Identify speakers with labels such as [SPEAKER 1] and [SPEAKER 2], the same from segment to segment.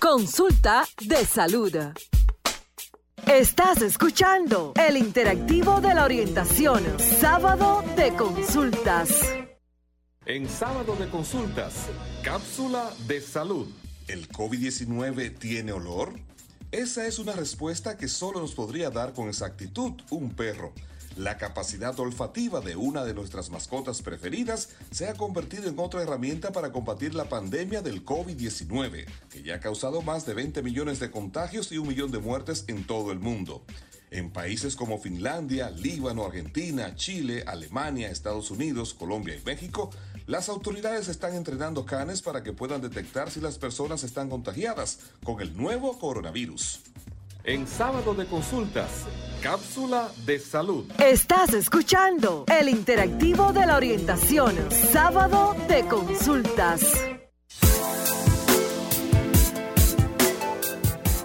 [SPEAKER 1] Consulta de salud. Estás escuchando el interactivo de la orientación, sábado de consultas.
[SPEAKER 2] En sábado de consultas, cápsula de salud.
[SPEAKER 3] ¿El COVID-19 tiene olor? Esa es una respuesta que solo nos podría dar con exactitud un perro. La capacidad olfativa de una de nuestras mascotas preferidas se ha convertido en otra herramienta para combatir la pandemia del COVID-19, que ya ha causado más de 20 millones de contagios y un millón de muertes en todo el mundo. En países como Finlandia, Líbano, Argentina, Chile, Alemania, Estados Unidos, Colombia y México, las autoridades están entrenando canes para que puedan detectar si las personas están contagiadas con el nuevo coronavirus.
[SPEAKER 2] En sábado de consultas, cápsula de salud.
[SPEAKER 1] Estás escuchando el interactivo de la orientación, sábado de consultas.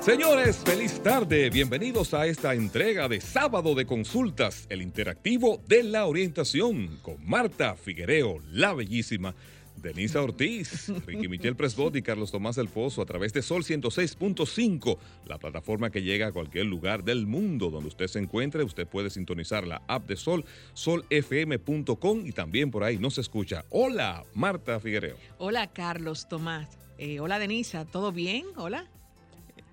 [SPEAKER 2] Señores, feliz tarde. Bienvenidos a esta entrega de sábado de consultas, el interactivo de la orientación con Marta Figuereo, la bellísima Denisa Ortiz, Ricky Michel Presbot y Carlos Tomás El Pozo a través de Sol 106.5, la plataforma que llega a cualquier lugar del mundo donde usted se encuentre. Usted puede sintonizar la app de Sol, solfm.com y también por ahí nos escucha. Hola, Marta Figuereo.
[SPEAKER 4] Hola, Carlos Tomás. Eh, hola, Denisa. ¿Todo bien? Hola.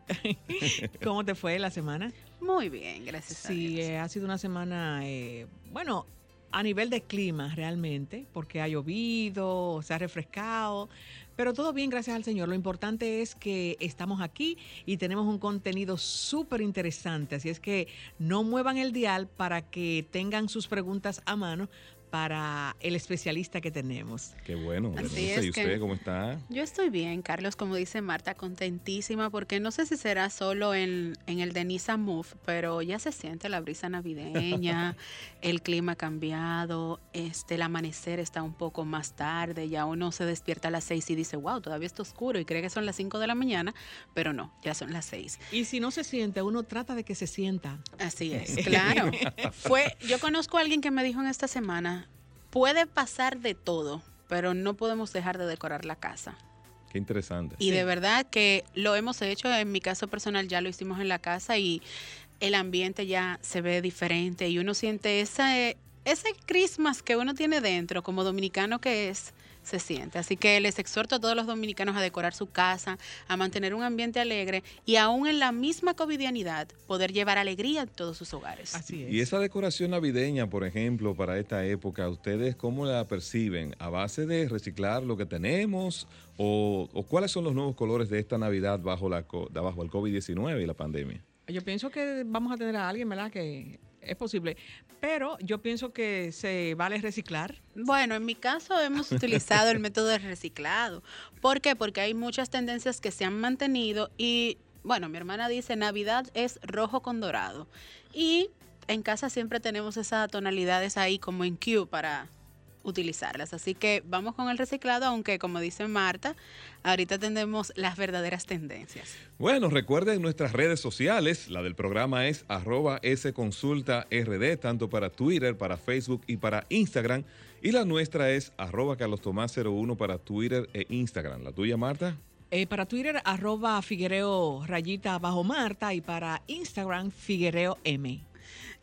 [SPEAKER 4] ¿Cómo te fue la semana?
[SPEAKER 5] Muy bien, gracias.
[SPEAKER 4] Sí, eh, ha sido una semana, eh, bueno, a nivel de clima realmente, porque ha llovido, se ha refrescado, pero todo bien, gracias al Señor. Lo importante es que estamos aquí y tenemos un contenido súper interesante, así es que no muevan el dial para que tengan sus preguntas a mano para el especialista que tenemos.
[SPEAKER 2] Qué bueno. ¿Y usted cómo está?
[SPEAKER 5] Yo estoy bien, Carlos, como dice Marta, contentísima, porque no sé si será solo en, en el Denisa Move, pero ya se siente la brisa navideña, el clima ha cambiado, este, el amanecer está un poco más tarde, ya uno se despierta a las seis y dice, wow, todavía está oscuro y cree que son las cinco de la mañana, pero no, ya son las seis.
[SPEAKER 4] Y si no se siente, uno trata de que se sienta.
[SPEAKER 5] Así es, claro. Fue, yo conozco a alguien que me dijo en esta semana, puede pasar de todo, pero no podemos dejar de decorar la casa.
[SPEAKER 2] Qué interesante.
[SPEAKER 5] Y de verdad que lo hemos hecho, en mi caso personal ya lo hicimos en la casa y el ambiente ya se ve diferente y uno siente ese, ese Christmas que uno tiene dentro como dominicano que es se siente. Así que les exhorto a todos los dominicanos a decorar su casa, a mantener un ambiente alegre y aún en la misma covidianidad poder llevar alegría en todos sus hogares.
[SPEAKER 2] Así es. Y esa decoración navideña, por ejemplo, para esta época, ¿ustedes cómo la perciben? ¿A base de reciclar lo que tenemos o, cuáles son los nuevos colores de esta Navidad bajo, la, bajo el COVID-19 y la pandemia?
[SPEAKER 4] Yo pienso que vamos a tener a alguien, ¿verdad? Que es posible. Pero yo pienso que se vale reciclar.
[SPEAKER 5] Bueno, en mi caso hemos utilizado el método de reciclado. ¿Por qué? Porque hay muchas tendencias que se han mantenido y, bueno, mi hermana dice, Navidad es rojo con dorado. Y en casa siempre tenemos esas tonalidades ahí como en Q para utilizarlas. Así que vamos con el reciclado, aunque como dice Marta, ahorita tendremos las verdaderas tendencias.
[SPEAKER 2] Bueno, recuerden nuestras redes sociales, la del programa es arroba rd, tanto para Twitter, para Facebook y para Instagram. Y la nuestra es arroba carlostomás01 para Twitter e Instagram. ¿La tuya, Marta?
[SPEAKER 4] Eh, para Twitter, arroba Figuereo rayita bajo Marta y para Instagram, Figuereo M.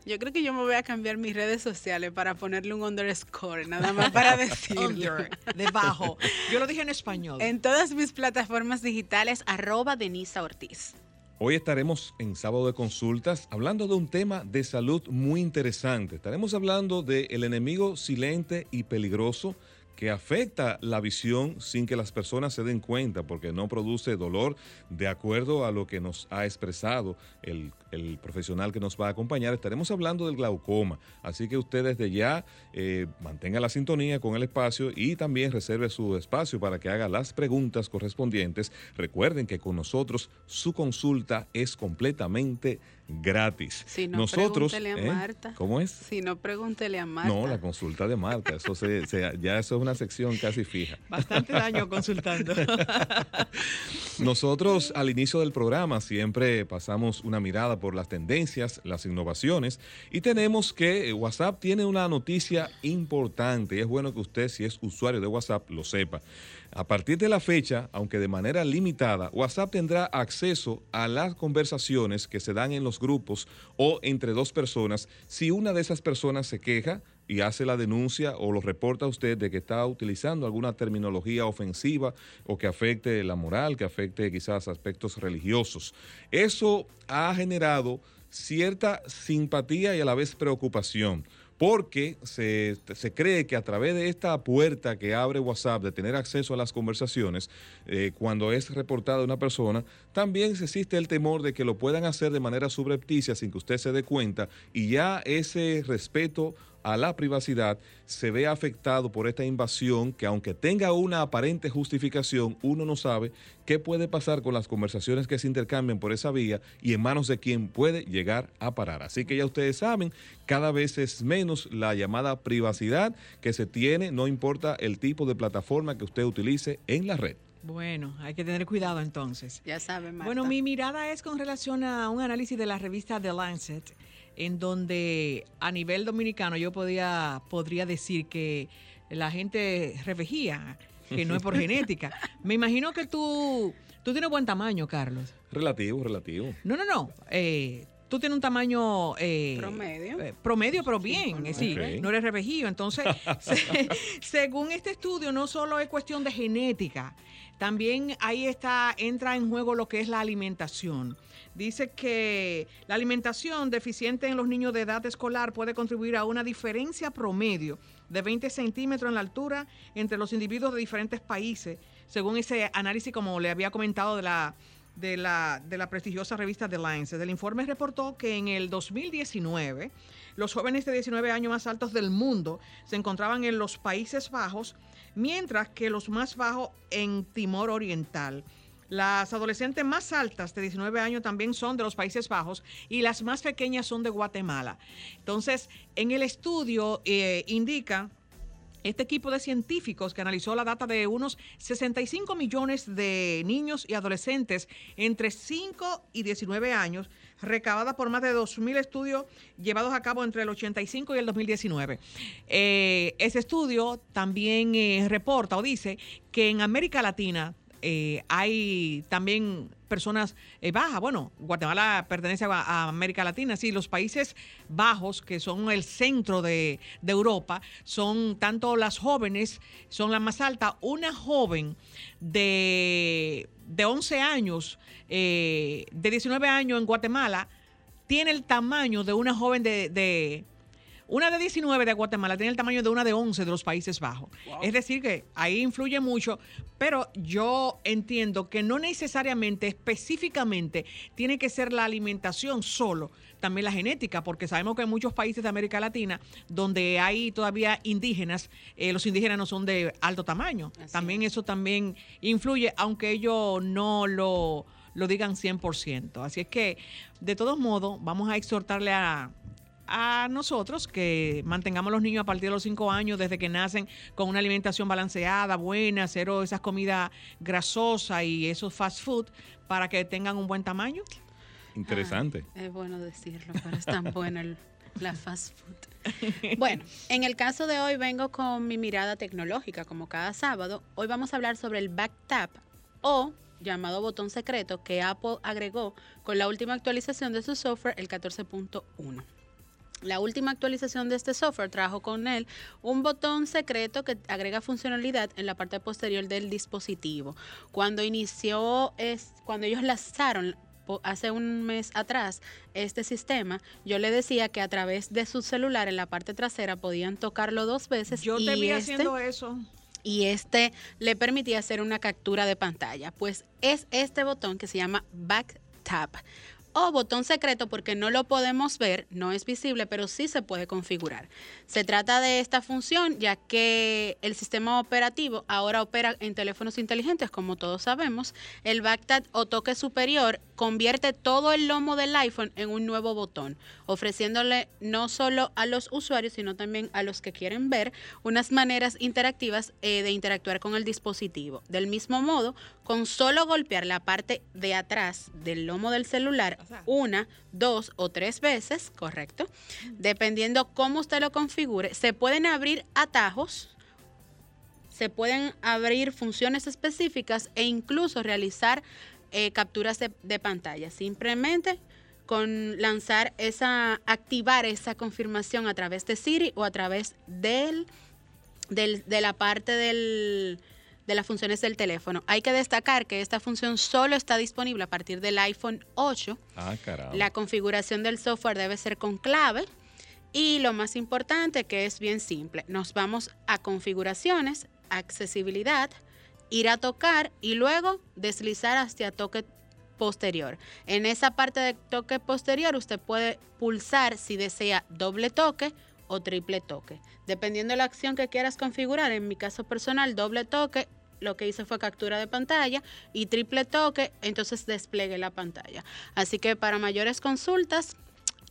[SPEAKER 5] Yo creo que yo me voy a cambiar mis redes sociales para ponerle un underscore, nada más para decirlo.
[SPEAKER 4] debajo. Yo lo dije en español.
[SPEAKER 5] En todas mis plataformas digitales, arroba Denisa Ortiz.
[SPEAKER 2] Hoy estaremos en sábado de consultas hablando de un tema de salud muy interesante. Estaremos hablando del enemigo silente y peligroso que afecta la visión sin que las personas se den cuenta, porque no produce dolor de acuerdo a lo que nos ha expresado el, el profesional que nos va a acompañar. Estaremos hablando del glaucoma, así que usted desde ya eh, mantenga la sintonía con el espacio y también reserve su espacio para que haga las preguntas correspondientes. Recuerden que con nosotros su consulta es completamente gratis.
[SPEAKER 5] Si no,
[SPEAKER 2] Nosotros,
[SPEAKER 5] pregúntele a
[SPEAKER 2] ¿eh?
[SPEAKER 5] Marta.
[SPEAKER 2] ¿Cómo es?
[SPEAKER 5] Si no, pregúntele a Marta.
[SPEAKER 2] No, la consulta de Marta, eso se- se- ya eso es una sección casi fija.
[SPEAKER 4] Bastante daño consultando.
[SPEAKER 2] Nosotros al inicio del programa siempre pasamos una mirada por las tendencias, las innovaciones y tenemos que eh, WhatsApp tiene una noticia importante y es bueno que usted si es usuario de WhatsApp lo sepa. A partir de la fecha, aunque de manera limitada, WhatsApp tendrá acceso a las conversaciones que se dan en los grupos o entre dos personas si una de esas personas se queja y hace la denuncia o lo reporta a usted de que está utilizando alguna terminología ofensiva o que afecte la moral, que afecte quizás aspectos religiosos. Eso ha generado cierta simpatía y a la vez preocupación. Porque se, se cree que a través de esta puerta que abre WhatsApp de tener acceso a las conversaciones, eh, cuando es reportada una persona, también existe el temor de que lo puedan hacer de manera subrepticia sin que usted se dé cuenta y ya ese respeto a la privacidad se ve afectado por esta invasión que aunque tenga una aparente justificación, uno no sabe qué puede pasar con las conversaciones que se intercambian por esa vía y en manos de quién puede llegar a parar. Así que ya ustedes saben, cada vez es menos la llamada privacidad que se tiene, no importa el tipo de plataforma que usted utilice en la red.
[SPEAKER 4] Bueno, hay que tener cuidado entonces.
[SPEAKER 5] Ya sabe, Marta.
[SPEAKER 4] Bueno, mi mirada es con relación a un análisis de la revista The Lancet, en donde a nivel dominicano yo podía, podría decir que la gente revejía, que no es por genética. Me imagino que tú, tú tienes buen tamaño, Carlos.
[SPEAKER 2] Relativo, relativo.
[SPEAKER 4] No, no, no. eh, tú tienes un tamaño eh,
[SPEAKER 5] Promedio.
[SPEAKER 4] eh, promedio, pero bien, es decir, no eres revejido. Entonces, se- según este estudio, no solo es cuestión de genética, también ahí está, entra en juego lo que es la alimentación. Dice que la alimentación deficiente en los niños de edad escolar puede contribuir a una diferencia promedio de 20 centímetros en la altura entre los individuos de diferentes países, según ese análisis, como le había comentado, de la, de la, de la prestigiosa revista The Lancet. El informe reportó que en el 2019 los jóvenes de 19 años más altos del mundo se encontraban en los Países Bajos, mientras que los más bajos en Timor Oriental. Las adolescentes más altas de 19 años también son de los Países Bajos y las más pequeñas son de Guatemala. Entonces, en el estudio eh, indica este equipo de científicos que analizó la data de unos 65 millones de niños y adolescentes entre 5 y 19 años, recabada por más de 2.000 estudios llevados a cabo entre el 85 y el 2019. Eh, ese estudio también eh, reporta o dice que en América Latina eh, hay también personas eh, bajas. Bueno, Guatemala pertenece a, América Latina, sí, los Países Bajos, que son el centro de, de Europa, son tanto las jóvenes, son las más altas. Una joven de, de 11 años, eh, de 19 años en Guatemala, tiene el tamaño de una joven de- una de 19 de Guatemala tiene el tamaño de una de 11 de los Países Bajos. Es decir, que ahí influye mucho, pero yo entiendo que no necesariamente, específicamente, tiene que ser la alimentación solo, también la genética, porque sabemos que en muchos países de América Latina, donde hay todavía indígenas, eh, los indígenas no son de alto tamaño.
[SPEAKER 5] Así
[SPEAKER 4] también eso también influye, aunque ellos no lo, lo digan 100%. Así es que, de todos modos, vamos a exhortarle a a nosotros que mantengamos los niños a partir de los 5 años, desde que nacen, con una alimentación balanceada, buena, cero esas comidas grasosas y esos fast food, para que tengan un buen tamaño.
[SPEAKER 2] Interesante.
[SPEAKER 5] Ay, es bueno decirlo, pero es tan bueno el- la fast food. Bueno, en el caso de hoy vengo con mi mirada tecnológica, como cada sábado. Hoy vamos a hablar sobre el back tap o llamado botón secreto que Apple agregó con la última actualización de su software, el 14.1. La última actualización de este software trajo con él un botón secreto que agrega funcionalidad en la parte posterior del dispositivo. Cuando inició, es, cuando ellos lanzaron hace un mes atrás este sistema, yo le decía que a través de su celular en la parte trasera podían tocarlo dos veces.
[SPEAKER 4] Yo
[SPEAKER 5] y
[SPEAKER 4] te vi
[SPEAKER 5] este-
[SPEAKER 4] haciendo eso.
[SPEAKER 5] y este le permitía hacer una captura de pantalla. Pues es este botón que se llama Back Tap o botón secreto porque no lo podemos ver, no es visible, pero sí se puede configurar. Se trata de esta función ya que el sistema operativo ahora opera en teléfonos inteligentes, como todos sabemos. El Backtat o toque superior convierte todo el lomo del iPhone en un nuevo botón, ofreciéndole no solo a los usuarios, sino también a los que quieren ver unas maneras interactivas eh, de interactuar con el dispositivo. Del mismo modo, con solo golpear la parte de atrás del lomo del celular, una, dos o tres veces, correcto, dependiendo cómo usted lo configure, se pueden abrir atajos, se pueden abrir funciones específicas e incluso realizar eh, capturas de, pantalla. Simplemente con lanzar esa, activar esa confirmación a través de Siri o a través del, del de la parte del, de las funciones del teléfono. Hay que destacar que esta función solo está disponible a partir del iPhone 8.
[SPEAKER 2] Ah.
[SPEAKER 5] La configuración del software debe ser con clave. Y lo más importante, que es bien simple, nos vamos a configuraciones, accesibilidad, ir a tocar y luego deslizar hacia toque posterior. En esa parte de toque posterior usted puede pulsar si desea doble toque o triple toque. Dependiendo de la acción que quieras configurar, en mi caso personal, doble toque, lo que hice fue captura de pantalla y triple toque, entonces despliegue la pantalla. Así que para mayores consultas,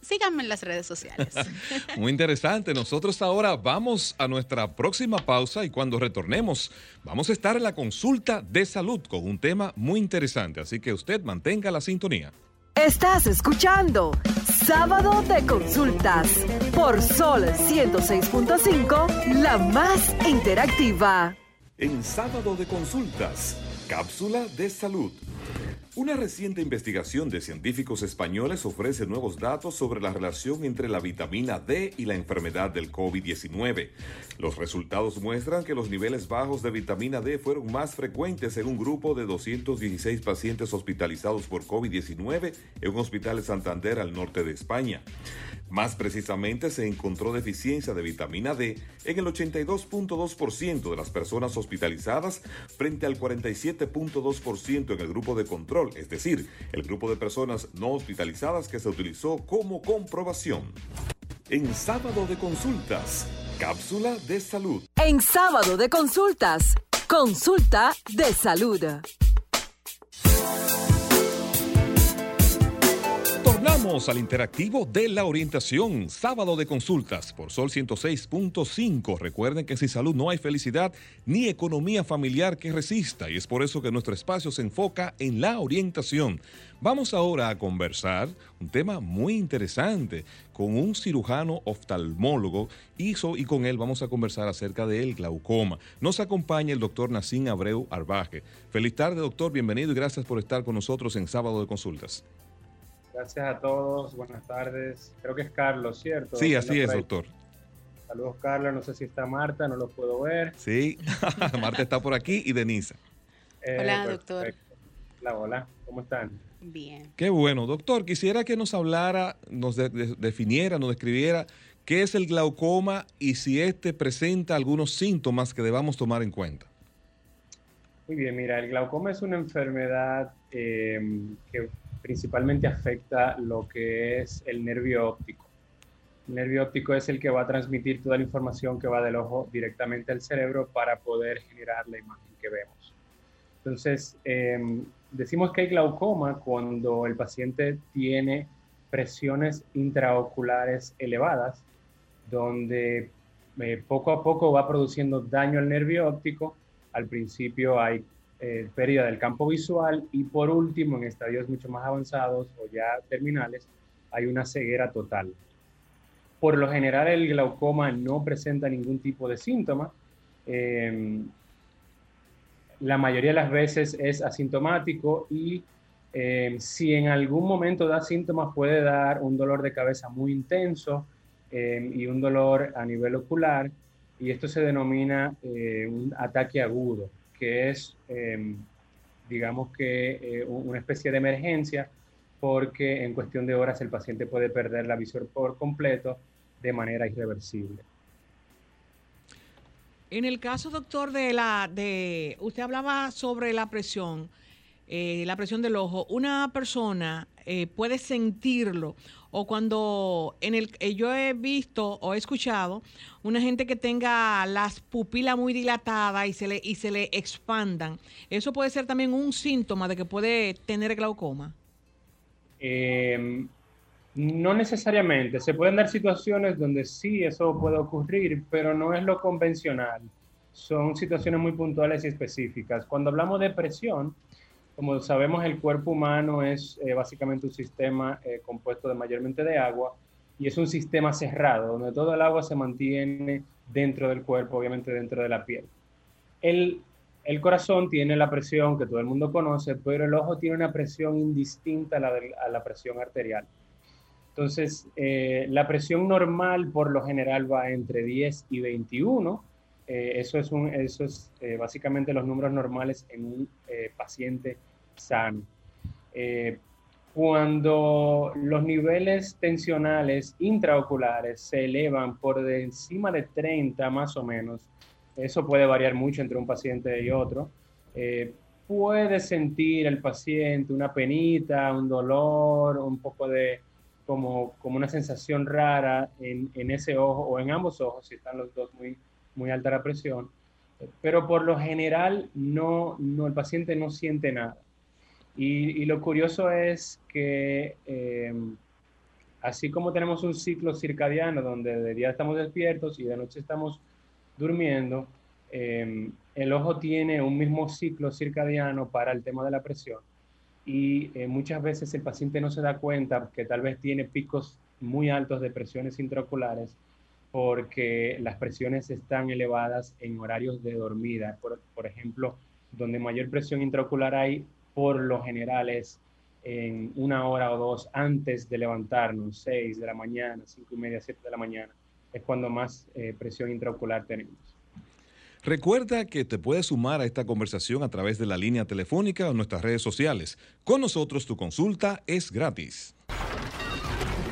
[SPEAKER 5] síganme en las redes sociales.
[SPEAKER 2] Muy interesante. Nosotros ahora vamos a nuestra próxima pausa y cuando retornemos vamos a estar en la consulta de salud con un tema muy interesante. Así que usted mantenga la sintonía.
[SPEAKER 1] Estás escuchando Sábado de Consultas por Sol 106.5, la más interactiva.
[SPEAKER 3] En Sábado de Consultas, cápsula de salud. Una reciente investigación de científicos españoles ofrece nuevos datos sobre la relación entre la vitamina D y la enfermedad del COVID-19. Los resultados muestran que los niveles bajos de vitamina D fueron más frecuentes en un grupo de 216 pacientes hospitalizados por COVID-19 en un hospital de Santander al norte de España. Más precisamente, se encontró deficiencia de vitamina D en el 82.2% de las personas hospitalizadas frente al 47.2% en el grupo de control, es decir, el grupo de personas no hospitalizadas que se utilizó como comprobación. En sábado de consultas, cápsula de salud.
[SPEAKER 1] En sábado de consultas, consulta de salud.
[SPEAKER 2] Vamos al interactivo de la orientación, sábado de consultas por Sol 106.5. Recuerden que sin salud no hay felicidad ni economía familiar que resista y es por eso que nuestro espacio se enfoca en la orientación. Vamos ahora a conversar un tema muy interesante con un cirujano oftalmólogo y, y con él vamos a conversar acerca del glaucoma. Nos acompaña el doctor Nacín Abreu Arbaje. Feliz tarde, doctor, bienvenido y gracias por estar con nosotros en sábado de consultas.
[SPEAKER 6] Gracias a todos, buenas tardes. Creo que es Carlos, ¿cierto?
[SPEAKER 2] Sí, así es, doctor.
[SPEAKER 6] Saludos, Carlos. No sé si está Marta, no lo puedo ver.
[SPEAKER 2] Sí, Marta está por aquí y Denisa.
[SPEAKER 5] Eh, hola, doctor.
[SPEAKER 6] Hola, hola. ¿Cómo están?
[SPEAKER 5] Bien.
[SPEAKER 2] Qué bueno. Doctor, quisiera que nos hablara, nos definiera, nos describiera qué es el glaucoma y si este presenta algunos síntomas que debamos tomar en cuenta.
[SPEAKER 6] Muy bien, mira, el glaucoma es una enfermedad eh, que principalmente afecta lo que es el nervio óptico. El nervio óptico es el que va a transmitir toda la información que va del ojo directamente al cerebro para poder generar la imagen que vemos. Entonces, em, decimos que hay glaucoma cuando el paciente tiene presiones intraoculares elevadas, donde eh, poco a poco va produciendo daño al nervio óptico. Al principio hay eh, pérdida del campo visual y por último, en estadios mucho más avanzados o ya terminales, hay una ceguera total. Por lo general el glaucoma no presenta ningún tipo de síntoma. Em, la mayoría de las veces es asintomático y em, si en algún momento da síntomas puede dar un dolor de cabeza muy intenso em, y un dolor a nivel ocular y esto se denomina eh, un ataque agudo que es, em, digamos que, eh, una especie de emergencia, porque en cuestión de horas el paciente puede perder la visión por completo de manera irreversible.
[SPEAKER 4] En el caso, doctor, de la, de, usted hablaba sobre la presión, eh, la presión del ojo. Una persona eh, puede sentirlo o cuando en el eh, yo he visto o he escuchado una gente que tenga las pupilas muy dilatadas y se le y se le expandan. Eso puede ser también un síntoma de que puede tener glaucoma.
[SPEAKER 6] Em, no necesariamente. Se pueden dar situaciones donde sí eso puede ocurrir, pero no es lo convencional. Son situaciones muy puntuales y específicas. Cuando hablamos de presión, como sabemos, el cuerpo humano es eh, básicamente un sistema eh, compuesto de mayormente de agua y es un sistema cerrado, donde todo el agua se mantiene dentro del cuerpo, obviamente dentro de la piel. El, corazón tiene la presión que todo el mundo conoce, pero el ojo tiene una presión indistinta a la, a la presión arterial. Entonces, eh, la presión normal por lo general va entre 10 y 21. Eh, eso es, un, eso es eh, básicamente los números normales en un paciente sano. cuando los niveles tensionales intraoculares se elevan por encima de 30 más o menos, eso puede variar mucho entre un paciente y otro, puede sentir el paciente una penita, un dolor, un poco de como, como una sensación rara en, en, ese ojo o en ambos ojos, si están los dos muy, muy alta la presión, pero por lo general no, no el paciente no siente nada. Y, lo curioso es que em, así como tenemos un ciclo circadiano donde de día estamos despiertos y de noche estamos durmiendo, em, el ojo tiene un mismo ciclo circadiano para el tema de la presión y eh, muchas veces el paciente no se da cuenta que tal vez tiene picos muy altos de presiones intraoculares porque las presiones están elevadas en horarios de dormida. Por, ejemplo, donde mayor presión intraocular hay, por lo general es en una hora o dos antes de levantarnos, 6 de la mañana, 5 y media, 7 de la mañana, es cuando más eh, presión intraocular tenemos.
[SPEAKER 2] Recuerda que te puedes sumar a esta conversación a través de la línea telefónica o nuestras redes sociales. Con nosotros tu consulta es gratis.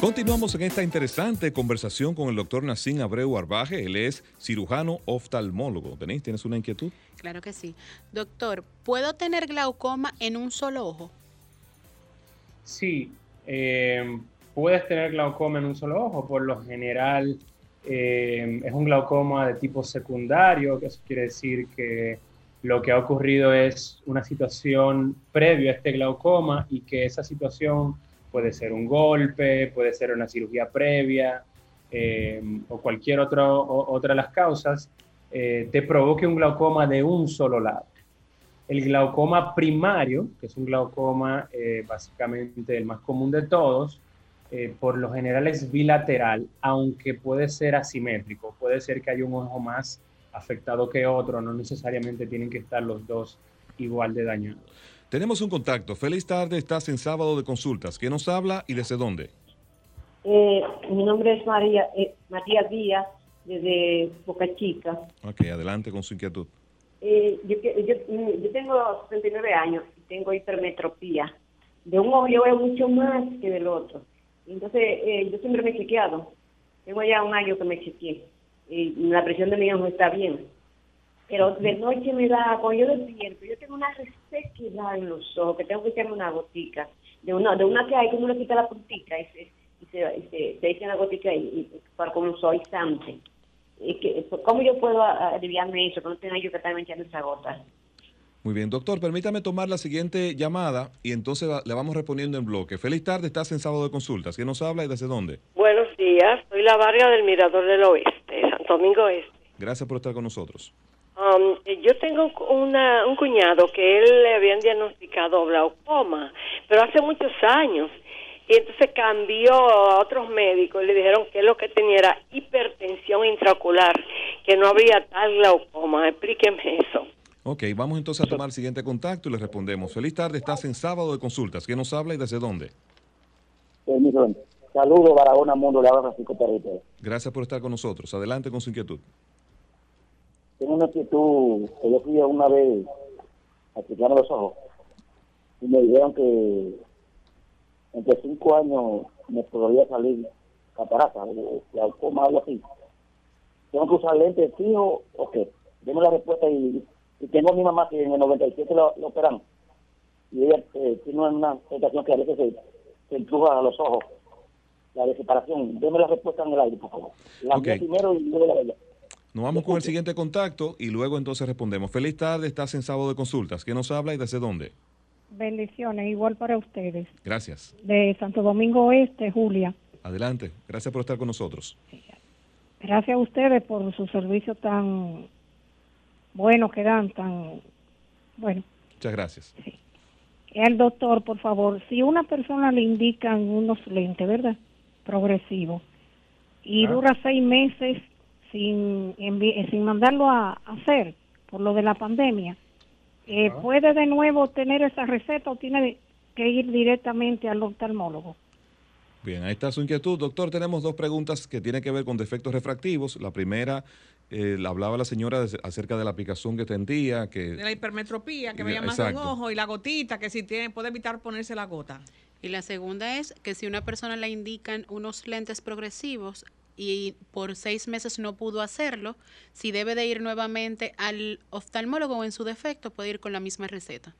[SPEAKER 2] Continuamos en esta interesante conversación con el doctor Nacín Abreu Arbaje. Él es cirujano oftalmólogo. Denise, ¿tienes una inquietud?
[SPEAKER 5] Claro que sí. Doctor, ¿puedo tener glaucoma en un solo ojo?
[SPEAKER 6] Sí, eh, puedes tener glaucoma en un solo ojo. Por lo general, eh, es un glaucoma de tipo secundario, que eso quiere decir que lo que ha ocurrido es una situación previa a este glaucoma y que esa situación puede ser un golpe, puede ser una cirugía previa eh, o cualquier otro, otra de las causas, eh, te provoque un glaucoma de un solo lado. El glaucoma primario, que es un glaucoma eh, básicamente el más común de todos, por lo general es bilateral, aunque puede ser asimétrico, puede ser que haya un ojo más afectado que otro, no necesariamente tienen que estar los dos igual de dañados.
[SPEAKER 2] Tenemos un contacto. Feliz tarde, estás en sábado de consultas. ¿Quién nos habla y desde dónde?
[SPEAKER 7] Eh, mi nombre es María, eh, María Díaz, desde Boca Chica.
[SPEAKER 2] Ok, adelante con su inquietud.
[SPEAKER 7] Eh, yo, yo, tengo 69 años y tengo hipermetropía. De un ojo yo veo mucho más que del otro. Entonces, eh, yo siempre me he chequeado. Tengo ya un año que me chequeé y la presión de mi ojo está bien. Pero de noche me da, cuando yo despierto, yo tengo una resequedad en los ojos, que tengo que echarme una gotica, de una, de una que hay que uno le quita la puntita y se, y se, se, echa una gotica y, para como un suavizante. Y que, ¿Cómo yo puedo aliviarme eso, que no tenga yo que estar echando esa gota?
[SPEAKER 2] Muy bien, doctor, permítame tomar la siguiente llamada y entonces le vamos respondiendo en bloque. Feliz tarde, estás en sábado de consultas. ¿Quién nos habla y desde dónde?
[SPEAKER 8] Buenos días, soy la Varga del Mirador del Oeste. Domingo Este.
[SPEAKER 2] Gracias por estar con nosotros.
[SPEAKER 8] Um, yo tengo una, un cuñado que él le habían diagnosticado glaucoma, pero hace muchos años. Y entonces cambió a otros médicos y le dijeron que lo que tenía era hipertensión intraocular, que no había tal glaucoma. Explíqueme eso.
[SPEAKER 2] Ok, vamos entonces a tomar el siguiente contacto y le respondemos. Feliz tarde, estás en sábado de consultas. ¿Quién nos habla y desde dónde?
[SPEAKER 9] Saludos, Barahona Mundo, le habla Francisco.
[SPEAKER 2] Gracias por estar con nosotros. Adelante con su inquietud.
[SPEAKER 9] Tengo una inquietud que yo fui una vez a chequearme los ojos y me dijeron que entre cinco años me podría salir catarata, glaucoma, algo así. ¿Tengo que usar lentes fijo o qué? Deme la respuesta y, tengo a mi mamá que en el 97 lo, lo operan y ella eh, tiene una situación que a veces se, se empuja a los ojos la de separación. Deme la respuesta en el aire, por favor. La
[SPEAKER 2] Ok.
[SPEAKER 9] primero y luego la de ella.
[SPEAKER 2] Nos vamos con el siguiente contacto y luego entonces respondemos. Feliz tarde, estás en sábado de consultas. ¿Quién nos habla y desde dónde?
[SPEAKER 10] Bendiciones, igual para ustedes.
[SPEAKER 2] Gracias.
[SPEAKER 10] De Santo Domingo Oeste, Julia.
[SPEAKER 2] Adelante. Gracias por estar con nosotros.
[SPEAKER 10] Gracias a ustedes por su servicio tan bueno que dan, tan bueno.
[SPEAKER 2] Muchas gracias.
[SPEAKER 10] El doctor, por favor, si una persona le indican unos lentes, ¿verdad? Progresivos, y
[SPEAKER 6] Ah.
[SPEAKER 10] dura seis meses sin, envi- eh, sin mandarlo a hacer por lo de la pandemia, eh,
[SPEAKER 6] Ah.
[SPEAKER 10] ¿puede de nuevo tener esa receta o tiene que ir directamente al oftalmólogo?
[SPEAKER 2] Bien, ahí está su inquietud. Doctor, tenemos dos preguntas que tienen que ver con defectos refractivos. La primera, eh, la hablaba la señora de- acerca de la aplicación que tendía, que
[SPEAKER 4] De la hipermetropía, que
[SPEAKER 2] Eh,
[SPEAKER 4] veía más de un ojo, y la gotita, que si tiene, puede evitar ponerse la gota.
[SPEAKER 5] Y la segunda es que si una persona le indican unos lentes progresivos y por seis meses no pudo hacerlo, si debe de ir nuevamente al oftalmólogo o en su defecto puede ir con la misma receta.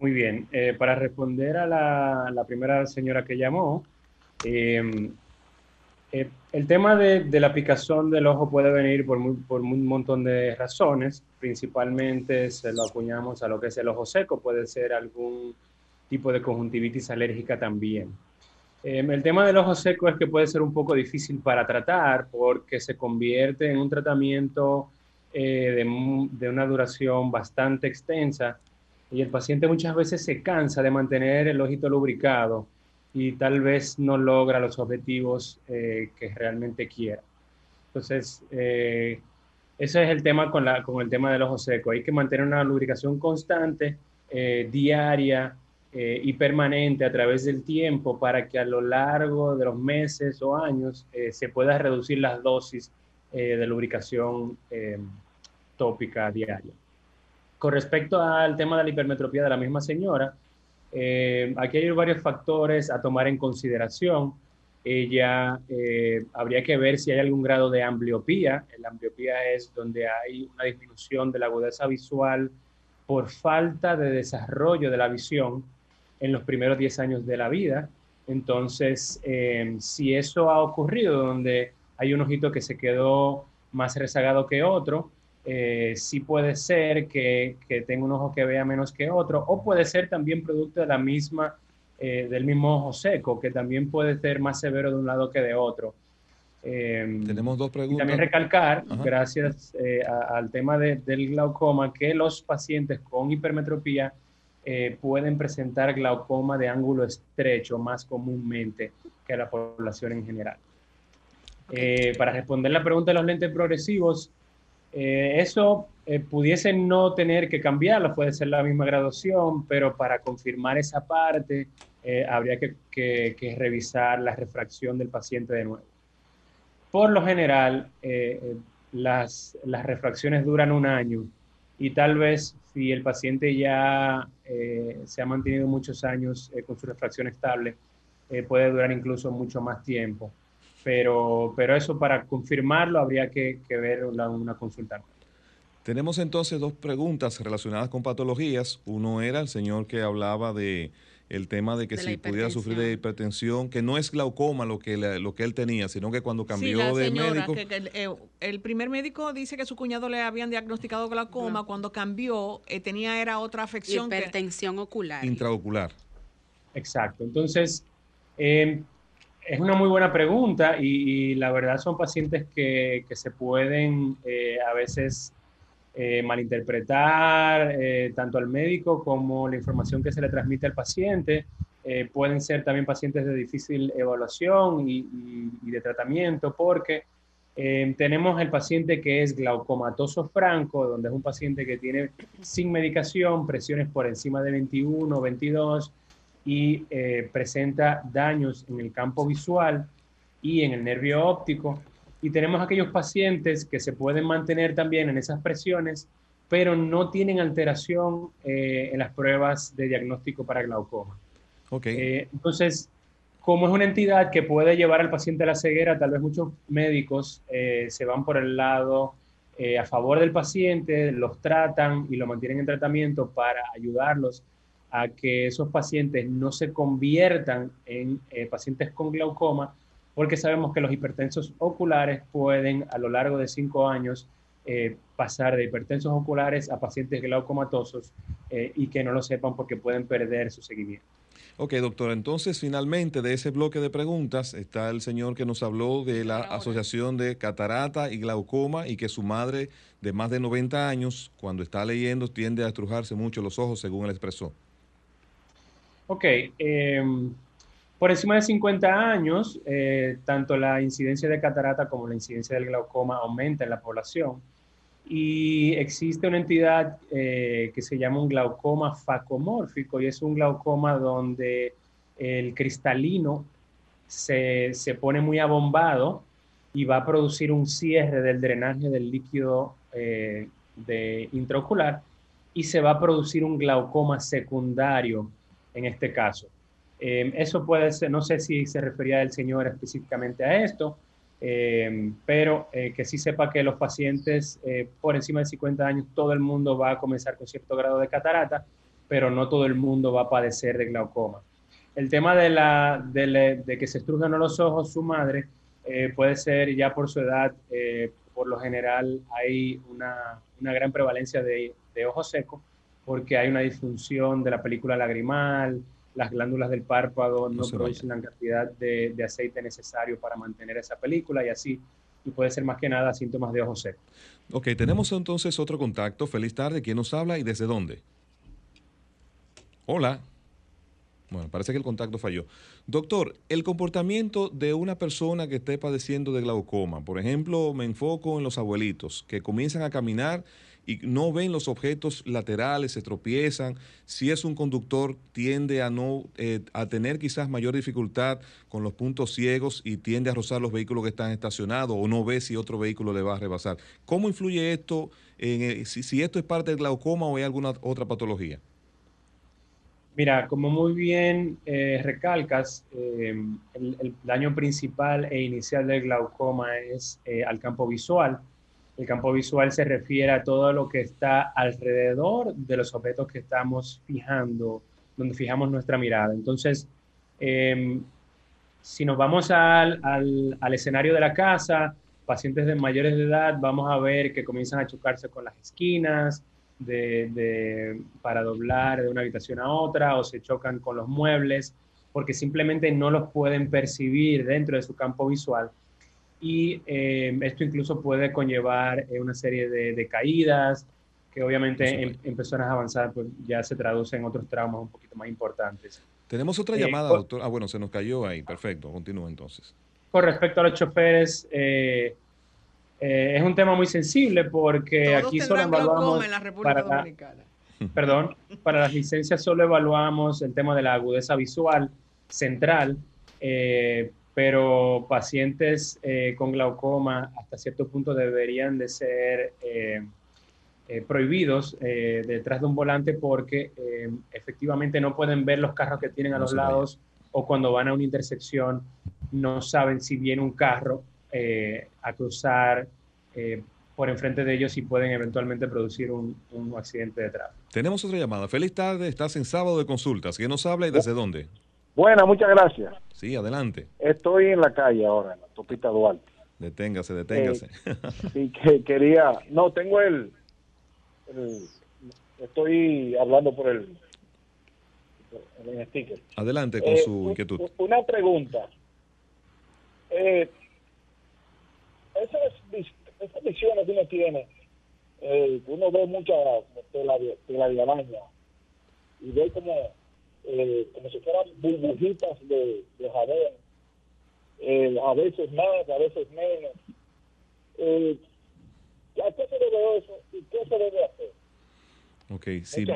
[SPEAKER 6] Muy bien, eh, para responder a la, primera señora que llamó, eh, eh, el tema de, la picazón del ojo puede venir por un montón de razones, principalmente se lo acuñamos a lo que es el ojo seco, puede ser algún tipo de conjuntivitis alérgica también. Eh, el tema del ojo seco es que puede ser un poco difícil para tratar porque se convierte en un tratamiento eh, de, de una duración bastante extensa y el paciente muchas veces se cansa de mantener el ojito lubricado y tal vez no logra los objetivos eh, que realmente quiera. Entonces, eh, ese es el tema con, la, con el tema del ojo seco. Hay que mantener una lubricación constante, eh, diaria eh, y permanente a través del tiempo para que a lo largo de los meses o años eh, se pueda reducir las dosis eh, de lubricación eh, tópica diaria. Con respecto al tema de la hipermetropía de la misma señora, eh, aquí hay varios factores a tomar en consideración. Ella eh, habría que ver si hay algún grado de ambliopía. La ambliopía es donde hay una disminución de la agudeza visual por falta de desarrollo de la visión en los primeros 10 años de la vida. Entonces, eh, si eso ha ocurrido, donde hay un ojito que se quedó más rezagado que otro, eh, sí puede ser que, que tenga un ojo que vea menos que otro, o puede ser también producto de la misma, eh, del mismo ojo seco, que también puede ser más severo de un lado que de otro. Eh,
[SPEAKER 2] tenemos dos
[SPEAKER 6] y
[SPEAKER 2] preguntas.
[SPEAKER 6] también recalcar,
[SPEAKER 2] Ajá.
[SPEAKER 6] gracias eh, a- al tema de- del glaucoma, que los pacientes con hipermetropía eh, pueden presentar glaucoma de ángulo estrecho más comúnmente que la población en general. Eh, para responder la pregunta de los lentes progresivos, eh, eso eh, pudiese no tener que cambiarlo, puede ser la misma graduación, pero para confirmar esa parte eh, habría que, que- que revisar la refracción del paciente de nuevo. Por lo general, eh, las, las refracciones duran un año y tal vez si el paciente ya eh, se ha mantenido muchos años eh, con su refracción estable, eh, puede durar incluso mucho más tiempo. Pero, pero eso para confirmarlo habría que, ver una consulta.
[SPEAKER 2] Tenemos entonces dos preguntas relacionadas con patologías. Uno era el señor que hablaba de el tema de que
[SPEAKER 5] De
[SPEAKER 2] si pudiera sufrir de hipertensión, que no es glaucoma lo que, la- lo que él tenía, sino que cuando
[SPEAKER 4] Sí,
[SPEAKER 2] cambió
[SPEAKER 4] la
[SPEAKER 2] de
[SPEAKER 4] señora,
[SPEAKER 2] médico,
[SPEAKER 4] que, que el, eh, el primer médico dice que su cuñado le habían diagnosticado glaucoma, cuando cambió eh, tenía era otra afección. que-
[SPEAKER 5] Hipertensión ocular.
[SPEAKER 2] intraocular.
[SPEAKER 6] Exacto. Entonces, eh, es una muy buena pregunta y, y la verdad son pacientes que, que se pueden eh, a veces eh, malinterpretar eh, tanto al médico como la información que se le transmite al paciente. Eh, pueden ser también pacientes de difícil evaluación y, y- de tratamiento porque Eh, tenemos el paciente que es glaucomatoso franco, donde es un paciente que tiene sin medicación presiones por encima de 21, 22 y presenta daños en el campo visual y en el nervio óptico. Y tenemos aquellos pacientes que se pueden mantener también en esas presiones, pero no tienen alteración eh, en las pruebas de diagnóstico para glaucoma.
[SPEAKER 2] Okay.
[SPEAKER 6] entonces, como es una entidad que puede llevar al paciente a la ceguera, tal vez muchos médicos eh, se van por el lado eh, a favor del paciente, los tratan y lo mantienen en tratamiento para ayudarlos a que esos pacientes no se conviertan en eh, pacientes con glaucoma, porque sabemos que los hipertensos oculares pueden a lo largo de cinco años pasar de hipertensos oculares a pacientes glaucomatosos y que no lo sepan porque pueden perder su seguimiento.
[SPEAKER 2] Ok, doctor, entonces finalmente de ese bloque de preguntas está el señor que nos habló de la Asociación de Catarata y Glaucoma y que su madre de más de 90 años, cuando está leyendo, tiende a estrujarse mucho los ojos, según él expresó.
[SPEAKER 6] Ok, em, por encima de 50 años, eh, tanto la incidencia de catarata como la incidencia del glaucoma aumenta en la población y existe una entidad eh, que se llama un glaucoma facomórfico y es un glaucoma donde el cristalino se, se, pone muy abombado y va a producir un cierre del drenaje del líquido eh, de intraocular y se va a producir un glaucoma secundario en este caso. Eh, eso puede ser, no sé si se refería el señor específicamente a esto, eh, pero eh, que sí sepa que los pacientes eh, por encima de 50 años, todo el mundo va a comenzar con cierto grado de catarata, pero no todo el mundo va a padecer de glaucoma. El tema de, la, de, que se estrujan los ojos su madre puede ser ya por su edad, por lo general hay una, una gran prevalencia de, de ojo seco, porque hay una disfunción de la película lagrimal, las glándulas del párpado no, producen la cantidad de, aceite necesario para mantener esa película y así y puede ser más que nada síntomas de ojo seco.
[SPEAKER 2] Ok, tenemos entonces otro contacto. Feliz tarde. ¿Quién nos habla y desde dónde? Hola. Bueno, parece que el contacto falló. Doctor, el comportamiento de una persona que esté padeciendo de glaucoma, por ejemplo, me enfoco en los abuelitos que comienzan a caminar y no ven los objetos laterales, se tropiezan. Si es un conductor, tiende a no eh, a tener quizás mayor dificultad con los puntos ciegos y tiende a rozar los vehículos que están estacionados o no ve si otro vehículo le va a rebasar. ¿Cómo influye esto en eh, si, esto es parte del glaucoma o hay alguna otra patología?
[SPEAKER 6] Mira, como muy bien eh, recalcas, el, el, daño principal e inicial del glaucoma es al campo visual el campo visual se refiere a todo lo que está alrededor de los objetos que estamos fijando, donde fijamos nuestra mirada. Entonces, em, si nos vamos al, escenario de la casa, pacientes de mayores de edad, vamos a ver que comienzan a chocarse con las esquinas para doblar de una habitación a otra o se chocan con los muebles porque simplemente no los pueden percibir dentro de su campo visual y eh, esto incluso puede conllevar eh, una serie de, caídas que obviamente en, personas avanzadas pues, ya se traducen en otros traumas un poquito más importantes.
[SPEAKER 2] Tenemos otra eh, llamada, doctor. Ah, bueno, se nos cayó ahí. Perfecto, continúa entonces.
[SPEAKER 6] Con respecto a los choferes, es un tema muy sensible porque aquí solo evaluamos para la, perdón, para las licencias solo evaluamos el tema de la agudeza visual central, pero pacientes eh, con glaucoma hasta cierto punto deberían de ser eh, eh, prohibidos detrás de un volante porque efectivamente no pueden ver los carros que tienen a los lados o cuando van a una intersección no saben si viene un carro a cruzar por enfrente de ellos y pueden eventualmente producir un, un accidente de tráfico.
[SPEAKER 2] Tenemos otra llamada. Feliz tarde, estás en sábado de consultas. ¿Quién nos habla y desde dónde?
[SPEAKER 11] Buena, muchas gracias.
[SPEAKER 2] Sí, adelante.
[SPEAKER 11] Estoy en la calle ahora, en la Topita Duarte.
[SPEAKER 2] Deténgase, deténgase.
[SPEAKER 11] Eh, sí, que quería. No, tengo el, Estoy hablando por el. el sticker.
[SPEAKER 2] Adelante con su eh, inquietud.
[SPEAKER 11] Una pregunta. Eh, esas, esas visiones que uno tiene, eh, uno ve mucha tela, tela de y ve como eh, como si fueran burbujitas de, de jabón, eh, a veces más, a veces menos. Eh, ¿A qué se debe eso y qué se debe hacer?
[SPEAKER 2] Ok, si,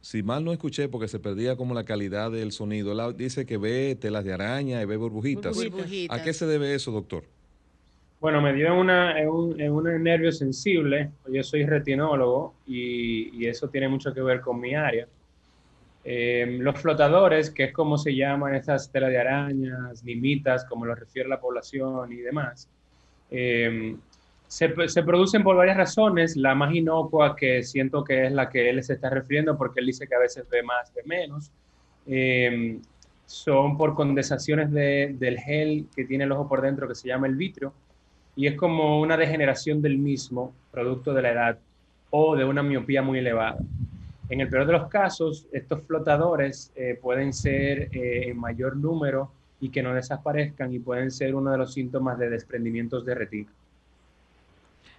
[SPEAKER 2] si mal no escuché porque se perdía como la calidad del sonido, dice que ve telas de araña y ve burbujitas.
[SPEAKER 5] Burbujitas.
[SPEAKER 2] ¿A qué se debe eso, doctor?
[SPEAKER 6] Bueno, me dio una, en, un, en un nervio sensible. Yo soy retinólogo y, y eso tiene mucho que ver con mi área. Eh, los flotadores, que es como se llaman estas telas de arañas, limitas, como lo refiere la población y demás, eh, se, producen por varias razones. La más inocua, que siento que es la que él se está refiriendo, porque él dice que a veces ve más, ve menos, eh, son por condensaciones de- del gel que tiene el ojo por dentro, que se llama el vitrio, y es como una degeneración del mismo, producto de la edad o de una miopía muy elevada. En el peor de los casos, estos flotadores eh, pueden ser eh, en mayor número y que no desaparezcan y pueden ser uno de los síntomas de desprendimientos de retina.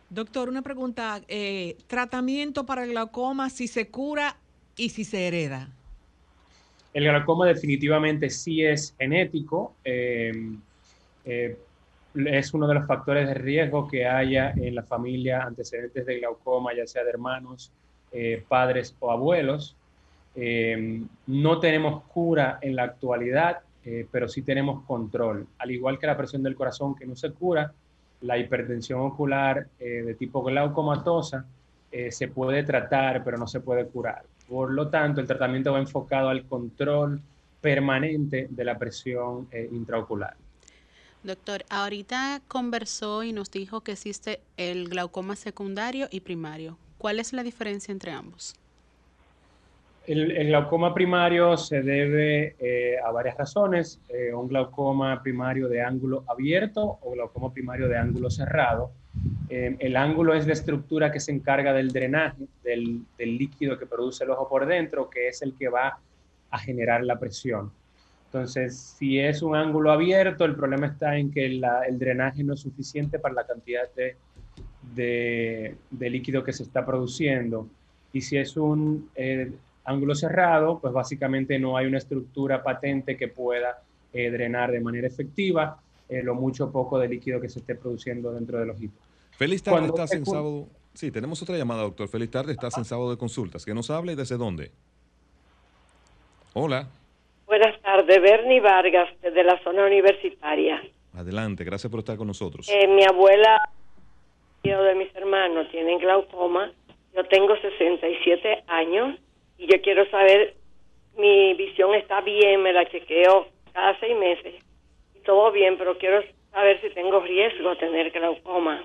[SPEAKER 4] Doctor, una pregunta. eh, ¿Tratamiento para el glaucoma si se cura y si se hereda?
[SPEAKER 6] El glaucoma definitivamente sí es genético. eh, eh, es uno de los factores de riesgo que haya en la familia antecedentes de glaucoma, ya sea de hermanos, eh, padres o abuelos. Eh, no tenemos cura en la actualidad, eh, pero sí tenemos control. Al igual que la presión del corazón que no se cura, la hipertensión ocular eh, de tipo glaucomatosa eh, se puede tratar, pero no se puede curar. Por lo tanto, el tratamiento va enfocado al control permanente de la presión eh, intraocular.
[SPEAKER 5] Doctor, ahorita conversó y nos dijo que existe el glaucoma secundario y primario. ¿Cuál es la diferencia entre ambos?
[SPEAKER 6] El, glaucoma primario se debe eh, a varias razones. eh, un glaucoma primario de ángulo abierto o glaucoma primario de ángulo cerrado. Eh, el ángulo es la estructura que se encarga del drenaje del, líquido que produce el ojo por dentro, que es el que va a generar la presión. Entonces, si es un ángulo abierto, el problema está en que el drenaje no es suficiente para la cantidad de, de- de líquido que se está produciendo. Y si es un eh, ángulo cerrado, pues básicamente no hay una estructura patente que pueda eh, drenar de manera efectiva eh, lo mucho o poco de líquido que se esté produciendo dentro del ojito.
[SPEAKER 2] Feliz tarde,
[SPEAKER 6] Cuando
[SPEAKER 2] estás en sábado. Sí, tenemos otra llamada, doctor. Feliz tarde, estás en sábado de consultas. Que nos hable y desde dónde. Hola,
[SPEAKER 8] Buenas tardes, Bernie Vargas, de la zona universitaria.
[SPEAKER 2] adelante, gracias por estar con nosotros.
[SPEAKER 8] Eh, mi abuela de mis hermanos tienen glaucoma. Yo tengo 67 años y yo quiero saber, mi visión está bien, me la chequeo cada seis meses. Y todo bien, pero quiero saber si tengo riesgo a tener glaucoma.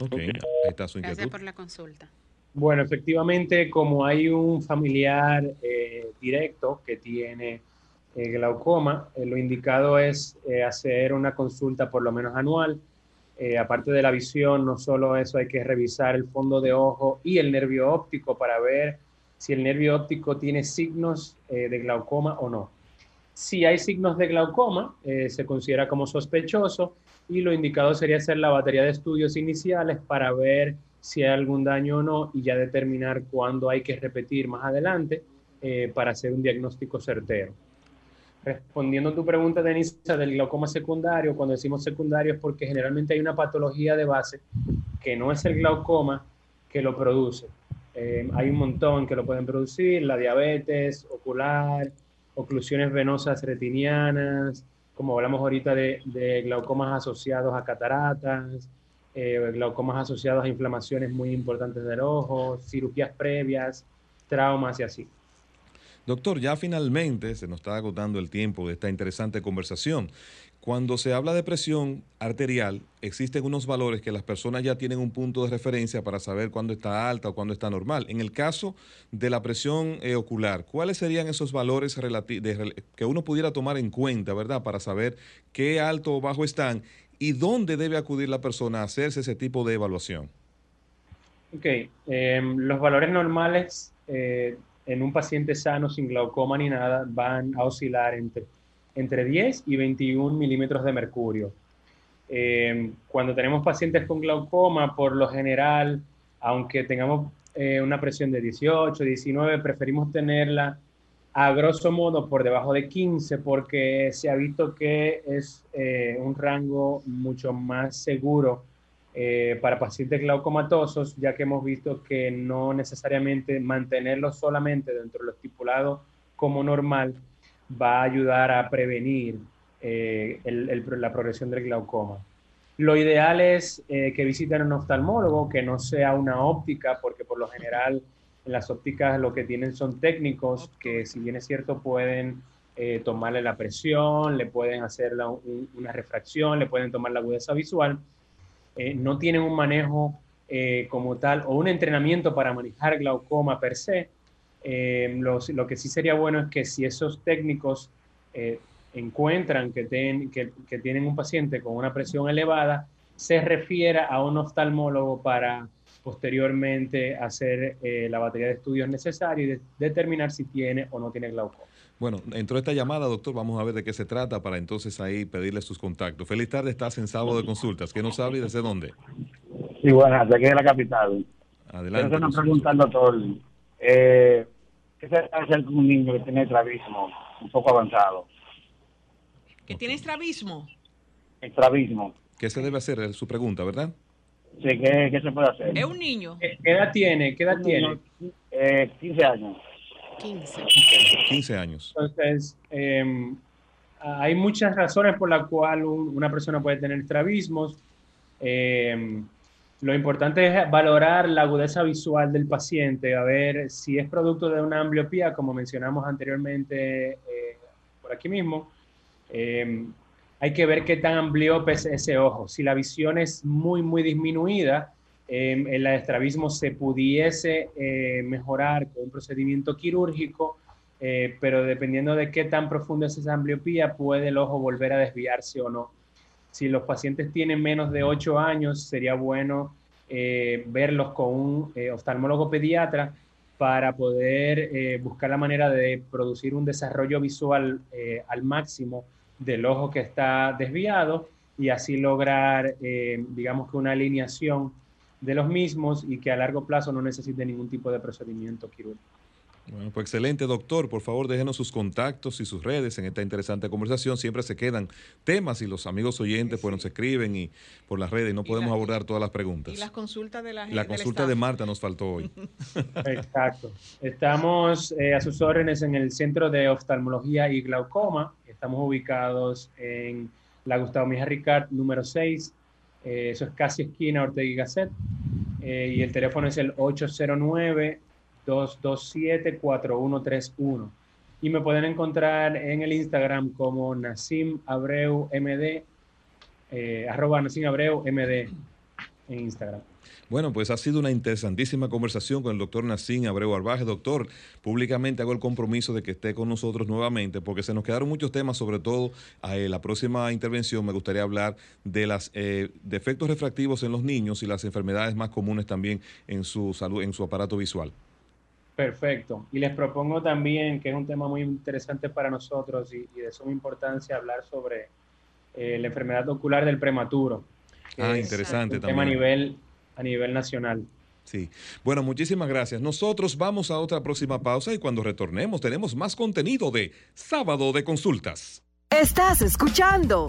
[SPEAKER 2] Ok, ahí está su
[SPEAKER 5] Gracias por la consulta.
[SPEAKER 6] Bueno, efectivamente, como hay un familiar eh, directo que tiene eh, glaucoma, eh, lo indicado es eh, hacer una consulta por lo menos anual. Eh, aparte de la visión, no solo eso, hay que revisar el fondo de ojo y el nervio óptico para ver si el nervio óptico tiene signos eh, de glaucoma o no. Si hay signos de glaucoma, eh, se considera como sospechoso y lo indicado sería hacer la batería de estudios iniciales para ver si hay algún daño o no y ya determinar cuándo hay que repetir más adelante para hacer un diagnóstico certero. Respondiendo a tu pregunta, Denisa, del glaucoma secundario, cuando decimos secundario es porque generalmente hay una patología de base que no es el glaucoma que lo produce. Eh, hay un montón que lo pueden producir, la diabetes ocular, oclusiones venosas retinianas, como hablamos ahorita de, de glaucomas asociados a cataratas, eh, glaucomas asociados a inflamaciones muy importantes del ojo, cirugías previas, traumas y así.
[SPEAKER 2] Doctor, ya finalmente se nos está agotando el tiempo de esta interesante conversación. Cuando se habla de presión arterial, existen unos valores que las personas ya tienen un punto de referencia para saber cuándo está alta o cuándo está normal. En el caso de la presión eh, ocular, ¿cuáles serían esos valores que uno pudiera tomar en cuenta, verdad, para saber qué alto o bajo están y dónde debe acudir la persona a hacerse ese tipo de evaluación?
[SPEAKER 6] Ok, eh, los valores normales eh, en un paciente sano sin glaucoma ni nada van a oscilar entre, entre 10 y 21 milímetros de mercurio. Eh, cuando tenemos pacientes con glaucoma, por lo general, aunque tengamos eh, una presión de 18, 19, preferimos tenerla a grosso modo por debajo de 15 porque se ha visto que es eh, un rango mucho más seguro eh, para pacientes glaucomatosos, ya que hemos visto que no necesariamente mantenerlo solamente dentro de lo estipulado como normal va a ayudar a prevenir eh, la progresión del glaucoma. Lo ideal es que visiten a un oftalmólogo, que no sea una óptica, porque por lo general en las ópticas lo que tienen son técnicos que, si bien es cierto, pueden eh, tomarle la presión, le pueden hacer una refracción, le pueden tomar la agudeza visual. Eh, no tienen un manejo eh, como tal o un entrenamiento para manejar glaucoma per se. lo que sí sería bueno es que si esos técnicos encuentran que, que, que tienen un paciente con una presión elevada, se refiera a un oftalmólogo para posteriormente hacer eh, la batería de estudios necesarios y determinar si tiene o no tiene glaucoma.
[SPEAKER 2] Bueno, entró esta llamada, doctor. Vamos a ver de qué se trata para entonces ahí pedirle sus contactos. Feliz tarde, estás en sábado de consultas. ¿Qué nos sabe y desde dónde?
[SPEAKER 9] Sí, bueno, desde aquí de la capital.
[SPEAKER 2] Adelante.
[SPEAKER 9] Quiero hacer pregunta al doctor. Eh, ¿Qué se hacer con un niño que tiene estrabismo un poco avanzado?
[SPEAKER 4] ¿Que tiene estrabismo?
[SPEAKER 9] Estrabismo.
[SPEAKER 2] ¿Qué se debe hacer? Es su pregunta, ¿verdad?
[SPEAKER 9] Sí, ¿qué, se puede hacer?
[SPEAKER 4] ¿Es un niño?
[SPEAKER 6] ¿Qué, edad tiene? ¿Qué edad tiene?
[SPEAKER 9] Eh, 15 años.
[SPEAKER 4] 15.
[SPEAKER 2] 15 años.
[SPEAKER 6] Entonces, em, hay muchas razones por las cuales una persona puede tener estrabismos. Em, lo importante es valorar la agudeza visual del paciente, a ver si es producto de una ambliopía, como mencionamos anteriormente eh, por aquí mismo. Eh, hay que ver qué tan amplio es ese ojo. Si la visión es muy, muy disminuida, em, el estrabismo se pudiese eh, mejorar con un procedimiento quirúrgico, eh, pero dependiendo de qué tan profunda es esa ambliopía, puede el ojo volver a desviarse o no. Si los pacientes tienen menos de 8 años, sería bueno eh, verlos con un oftalmólogo pediatra para poder buscar la manera de producir un desarrollo visual al máximo del ojo que está desviado y así lograr, eh, digamos que una alineación de los mismos y que a largo plazo no necesite ningún tipo de procedimiento quirúrgico.
[SPEAKER 2] Bueno, pues excelente, doctor. Por favor, déjenos sus contactos y sus redes en esta interesante conversación. Siempre se quedan temas y los amigos oyentes pues nos escriben y por las redes no podemos abordar todas las preguntas.
[SPEAKER 4] Y las consultas de la
[SPEAKER 2] La consulta de Marta nos faltó hoy.
[SPEAKER 6] Exacto. Estamos eh, a sus órdenes en el Centro de Oftalmología y Glaucoma. Estamos ubicados en la Gustavo Mija Ricard, número 6. Eh, eso es casi esquina Ortega y Gasset. Eh, y el teléfono es el 809 227-4131. Y me pueden encontrar en el Instagram como Nasim Abreu MD, eh, arroba Nasim Abreu MD en Instagram.
[SPEAKER 2] Bueno, pues ha sido una interesantísima conversación con el doctor Nacín Abreu Arbaje. Doctor, públicamente hago el compromiso de que esté con nosotros nuevamente porque se nos quedaron muchos temas, sobre todo eh, la próxima intervención me gustaría hablar de los eh, defectos refractivos en los niños y las enfermedades más comunes también en su salud, en su aparato visual.
[SPEAKER 6] Perfecto. Y les propongo también, que es un tema muy interesante para nosotros y, de suma importancia, hablar sobre eh, la enfermedad ocular del prematuro.
[SPEAKER 2] Ah, interesante
[SPEAKER 6] un
[SPEAKER 2] también.
[SPEAKER 6] Tema a nivel, a nivel nacional.
[SPEAKER 2] Sí. Bueno, muchísimas gracias. Nosotros vamos a otra próxima pausa y cuando retornemos tenemos más contenido de Sábado de Consultas.
[SPEAKER 1] Estás escuchando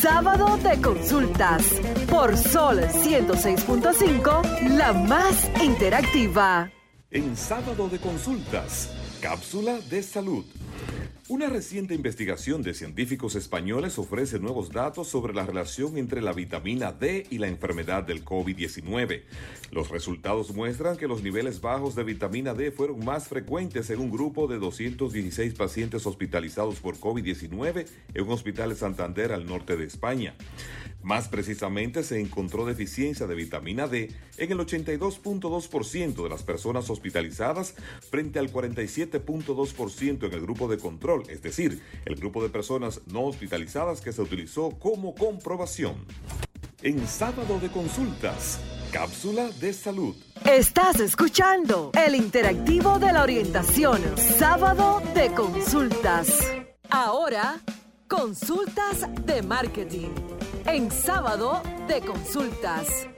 [SPEAKER 1] Sábado de Consultas por Sol 106.5, la más interactiva
[SPEAKER 3] en Sábado de Consultas, Cápsula de Salud. Una reciente investigación de científicos españoles ofrece nuevos datos sobre la relación entre la vitamina D y la enfermedad del COVID-19. Los resultados muestran que los niveles bajos de vitamina D fueron más frecuentes en un grupo de 216 pacientes hospitalizados por COVID-19 en un hospital de Santander al norte de España. Más precisamente, se encontró deficiencia de vitamina D en el 82.2% de las personas hospitalizadas frente al 47.2% en el grupo de control, es decir, el grupo de personas no hospitalizadas que se utilizó como comprobación. En sábado de consultas, cápsula de salud.
[SPEAKER 1] Estás escuchando el interactivo de la orientación, sábado de consultas. Ahora, consultas de marketing en sábado de consultas.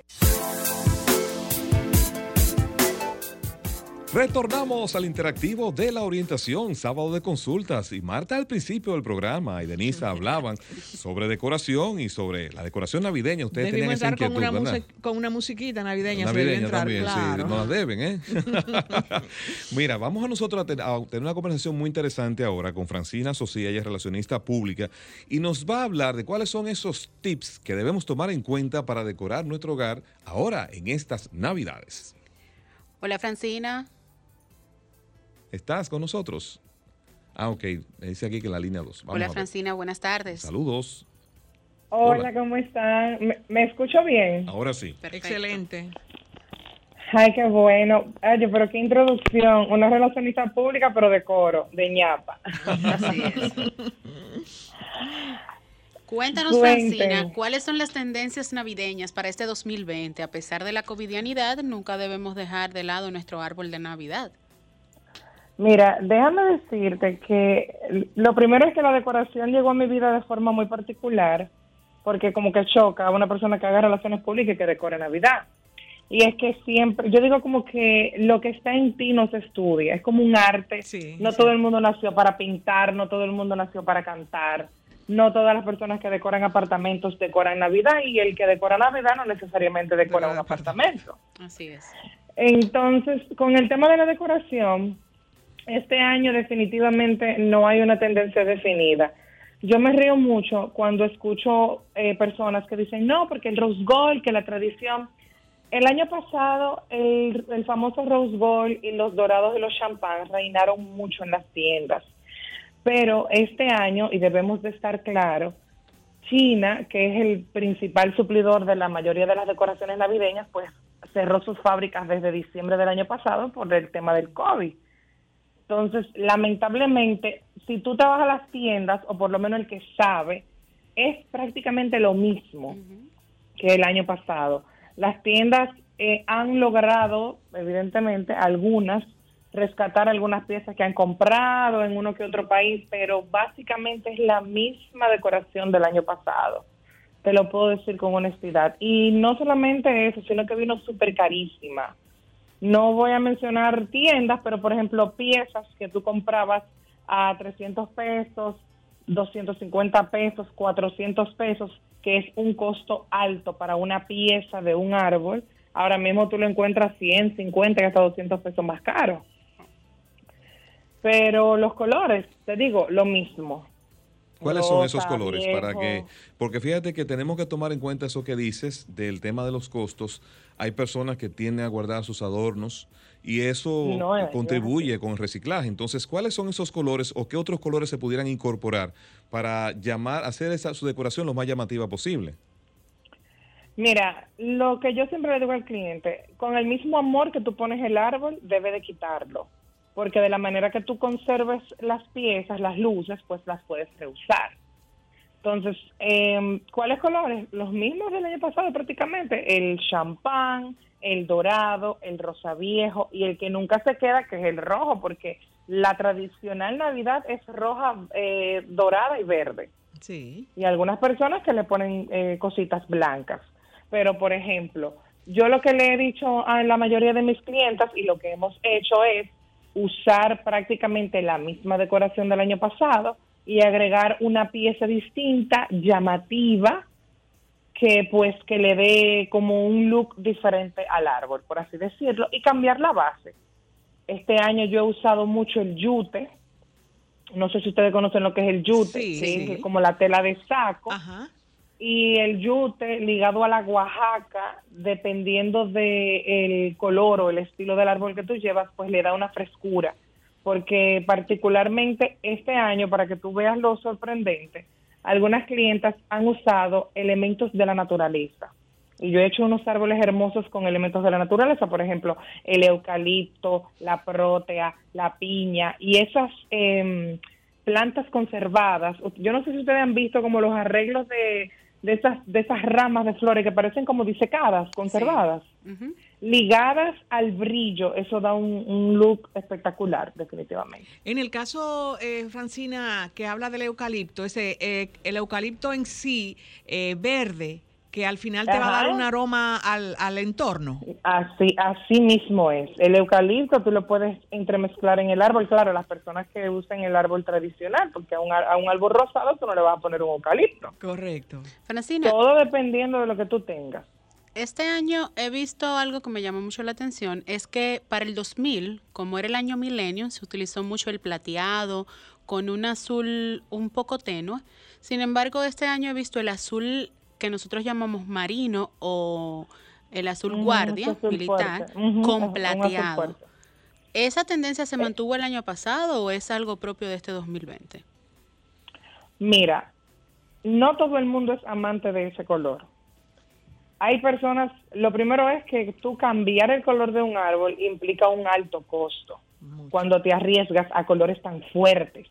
[SPEAKER 2] Retornamos al interactivo de la orientación, sábado de consultas. Y Marta al principio del programa y Denise hablaban sobre decoración y sobre la decoración navideña. Ustedes tenían
[SPEAKER 4] Debimos
[SPEAKER 2] esa
[SPEAKER 4] estar con una,
[SPEAKER 2] ¿verdad?
[SPEAKER 4] muse- con una musiquita navideña.
[SPEAKER 2] Navideña
[SPEAKER 4] entrar,
[SPEAKER 2] también,
[SPEAKER 4] claro.
[SPEAKER 2] sí, nos la deben, ¿eh? Mira, vamos a nosotros a, ten- a tener una conversación muy interesante ahora con Francina Socia, ella es relacionista pública, y nos va a hablar de cuáles son esos tips que debemos tomar en cuenta para decorar nuestro hogar ahora en estas Navidades.
[SPEAKER 5] Hola Francina.
[SPEAKER 2] ¿Estás con nosotros? Ah, ok, me dice aquí que la línea 2.
[SPEAKER 5] Hola Francina, buenas tardes.
[SPEAKER 2] Saludos.
[SPEAKER 12] Hola, ¿cómo están? ¿Me, me escucho bien?
[SPEAKER 2] Ahora sí.
[SPEAKER 4] Excelente.
[SPEAKER 12] Ay, qué bueno. Oye, pero qué introducción. Una relacionista pública, pero de coro, de ñapa.
[SPEAKER 5] Cuéntanos,
[SPEAKER 12] Cuenten.
[SPEAKER 5] Francina, ¿cuáles son las tendencias navideñas para este 2020? A pesar de la covidianidad, nunca debemos dejar de lado nuestro árbol de Navidad.
[SPEAKER 12] Mira, déjame decirte que lo primero es que la decoración llegó a mi vida de forma muy particular, porque como que choca a una persona que haga relaciones públicas y que decore Navidad. Y es que siempre, yo digo como que lo que está en ti no se estudia, es como un arte. no todo el mundo nació para pintar, no todo el mundo nació para cantar, no todas las personas que decoran apartamentos decoran Navidad y el que decora Navidad no necesariamente decora un apartamento.
[SPEAKER 5] Así es.
[SPEAKER 12] Entonces, con el tema de la decoración, este año definitivamente no hay una tendencia definida. Yo me río mucho cuando escucho eh, personas que dicen, no, porque el Rose Gold, que la tradición. El año pasado, el, el famoso Rose Gold y los dorados y los champán reinaron mucho en las tiendas. Pero este año, y debemos de estar claros, China, que es el principal suplidor de la mayoría de las decoraciones navideñas, pues cerró sus fábricas desde diciembre del año pasado por el tema del COVID. Entonces, lamentablemente, si tú te vas a las tiendas, o por lo menos el que sabe, es prácticamente lo mismo que el año pasado. Las tiendas eh, han logrado, evidentemente, algunas, rescatar algunas piezas que han comprado en uno que otro país, pero básicamente es la misma decoración del año pasado. Te lo puedo decir con honestidad. Y no solamente eso, sino que vino súper carísima. No voy a mencionar tiendas, pero por ejemplo, piezas que tú comprabas a 300 pesos, 250 pesos, 400 pesos, que es un costo alto para una pieza de un árbol, ahora mismo tú lo encuentras 100, 50 y hasta 200 pesos más caro. Pero los colores, te digo, lo mismo.
[SPEAKER 2] ¿Cuáles son esos colores? Para que, porque fíjate que tenemos que tomar en cuenta eso que dices del tema de los costos. Hay personas que tienden a guardar sus adornos y eso
[SPEAKER 12] No,
[SPEAKER 2] contribuye con el reciclaje. Entonces, ¿cuáles son esos colores o qué otros colores se pudieran incorporar para llamar, hacer esa, su decoración lo más llamativa posible?
[SPEAKER 12] Mira, lo que yo siempre le digo al cliente, con el mismo amor que tú pones el árbol, debe de quitarlo. Porque de la manera que tú conserves las piezas, las luces, pues las puedes reusar. Entonces, eh, ¿cuáles colores? Los mismos del año pasado prácticamente. El champán, el dorado, el rosa viejo y el que nunca se queda, que es el rojo, porque la tradicional Navidad es roja, eh, dorada y verde
[SPEAKER 4] Sí.
[SPEAKER 12] y algunas personas que le ponen eh, cositas blancas. Pero, por ejemplo, yo lo que le he dicho a la mayoría de mis clientas y lo que hemos hecho es usar prácticamente la misma decoración del año pasado y agregar una pieza distinta, llamativa, que pues que le dé como un look diferente al árbol, por así decirlo, y cambiar la base. Este año yo he usado mucho el yute, no sé si ustedes conocen lo que es el yute,
[SPEAKER 4] Sí,
[SPEAKER 12] que
[SPEAKER 4] sí.
[SPEAKER 12] es como la tela de saco. Y el yute ligado a la Oaxaca, dependiendo de el color o el estilo del árbol que tú llevas, pues le da una frescura. Porque particularmente este año, para que tú veas lo sorprendente, algunas clientas han usado elementos de la naturaleza. Y yo he hecho unos árboles hermosos con elementos de la naturaleza, por ejemplo, el eucalipto, la prótea, la piña y esas em, plantas conservadas. Yo no sé si ustedes han visto como los arreglos de, de, esas, de esas ramas de flores que parecen como disecadas, conservadas, ligadas al brillo. Eso da un, un look espectacular, definitivamente.
[SPEAKER 4] En el caso, eh, Francina, que habla del eucalipto, ese, eh, el eucalipto en sí, eh, verde, que al final te va a dar un aroma al, al entorno.
[SPEAKER 12] Así, así mismo es. El eucalipto tú lo puedes entremezclar en el árbol. Claro, las personas que usan el árbol tradicional, porque a un, a un árbol rosado tú no le vas a poner un eucalipto.
[SPEAKER 4] Correcto.
[SPEAKER 5] Francina,
[SPEAKER 12] Todo dependiendo de lo que tú tengas.
[SPEAKER 5] este año he visto algo que me llamó mucho la atención, es que para el 2000, como era el año milenio, se utilizó mucho el plateado con un azul un poco tenue. Sin embargo, este año he visto el azul que nosotros llamamos marino o el azul
[SPEAKER 12] Ujú,
[SPEAKER 5] guardia
[SPEAKER 12] azul
[SPEAKER 5] militar.
[SPEAKER 12] Ujú,
[SPEAKER 5] con plateado. ¿Esa tendencia se mantuvo el año pasado o es algo propio de este 2020?
[SPEAKER 12] Mira, no todo el mundo es amante de ese color. Hay personas, lo primero es que tú cambiar el color de un árbol implica un alto costo cuando te arriesgas a colores tan fuertes,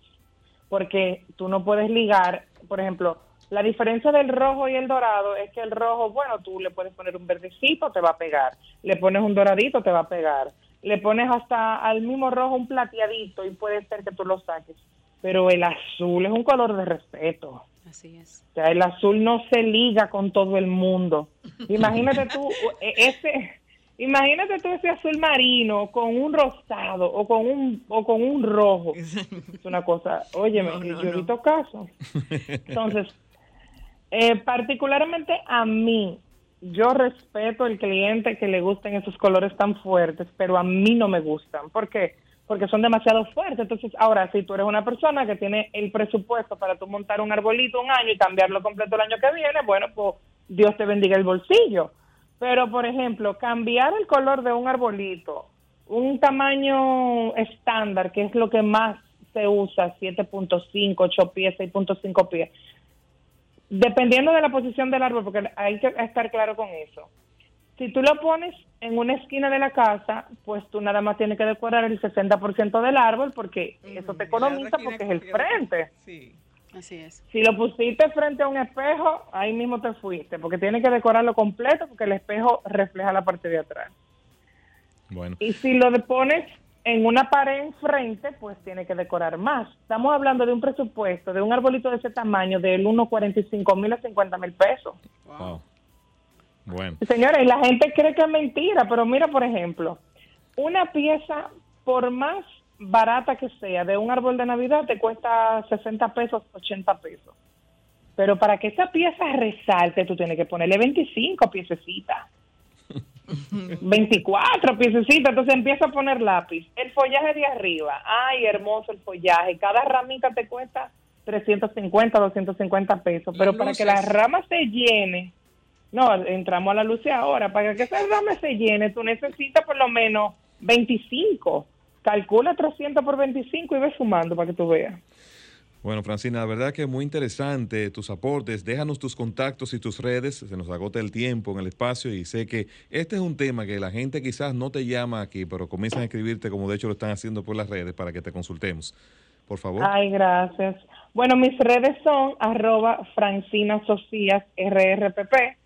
[SPEAKER 12] porque tú no puedes ligar, por ejemplo, la diferencia del rojo y el dorado es que el rojo, bueno, tú le puedes poner un verdecito, te va a pegar, le pones un doradito, te va a pegar, le pones hasta al mismo rojo un plateadito y puede ser que tú lo saques, pero el azul es un color de respeto.
[SPEAKER 5] Así es.
[SPEAKER 12] O sea, el azul no se liga con todo el mundo. Imagínate tú e- ese, imagínate tú ese azul marino con un rosado o con un o con un rojo. Es una cosa, óyeme,
[SPEAKER 4] No, no,
[SPEAKER 12] yo
[SPEAKER 4] no.
[SPEAKER 12] casos. Entonces, eh, particularmente a mí, yo respeto el cliente que le gusten esos colores tan fuertes, pero a mí no me gustan. ¿Por qué? Porque son demasiado fuertes. Entonces, ahora, si tú eres una persona que tiene el presupuesto para tú montar un arbolito un año y cambiarlo completo el año que viene, bueno, pues Dios te bendiga el bolsillo. Pero, por ejemplo, cambiar el color de un arbolito, un tamaño estándar, que es lo que más se usa, 7.5, 8 pies, 6.5 pies, dependiendo de la posición del árbol, porque hay que estar claro con eso. Si tú lo pones en una esquina de la casa, pues tú nada más tienes que decorar el 60% del árbol porque eso te economiza porque es el frente.
[SPEAKER 4] Sí.
[SPEAKER 5] Así es.
[SPEAKER 12] Si lo pusiste frente a un espejo, ahí mismo te fuiste, porque tienes que decorarlo completo porque el espejo refleja la parte de atrás.
[SPEAKER 2] Bueno,
[SPEAKER 12] Y si lo pones en una pared enfrente, pues tiene que decorar más. Estamos hablando de un presupuesto de un arbolito de ese tamaño del 1.45 mil a 50 mil pesos.
[SPEAKER 2] wow. Bueno,
[SPEAKER 12] Señores, la gente cree que es mentira, pero mira, por ejemplo, una pieza, por más barata que sea, de un árbol de Navidad, te cuesta 60 pesos, 80 pesos. Pero para que esa pieza resalte, tú tienes que ponerle 25 piececitas. 24 piececitas, entonces empieza a poner lápiz. El follaje de arriba, ay, hermoso el follaje. Cada ramita te cuesta 350, 250 pesos, pero para que la
[SPEAKER 4] luces.
[SPEAKER 12] rama se llene, no, entramos a la luz ahora, para que esa rama se llene, tú necesitas por lo menos 25. Calcula 300 por 25 y ve sumando para que tú veas.
[SPEAKER 2] Bueno, Francina, la verdad que es muy interesante tus aportes. Déjanos tus contactos y tus redes. Se nos agota el tiempo en el espacio y sé que este es un tema que la gente quizás no te llama aquí, pero comienzan a escribirte como de hecho lo están haciendo por las redes para que te consultemos. Por favor.
[SPEAKER 12] Ay, gracias. Bueno, mis redes son arroba Francina Socias RRPP.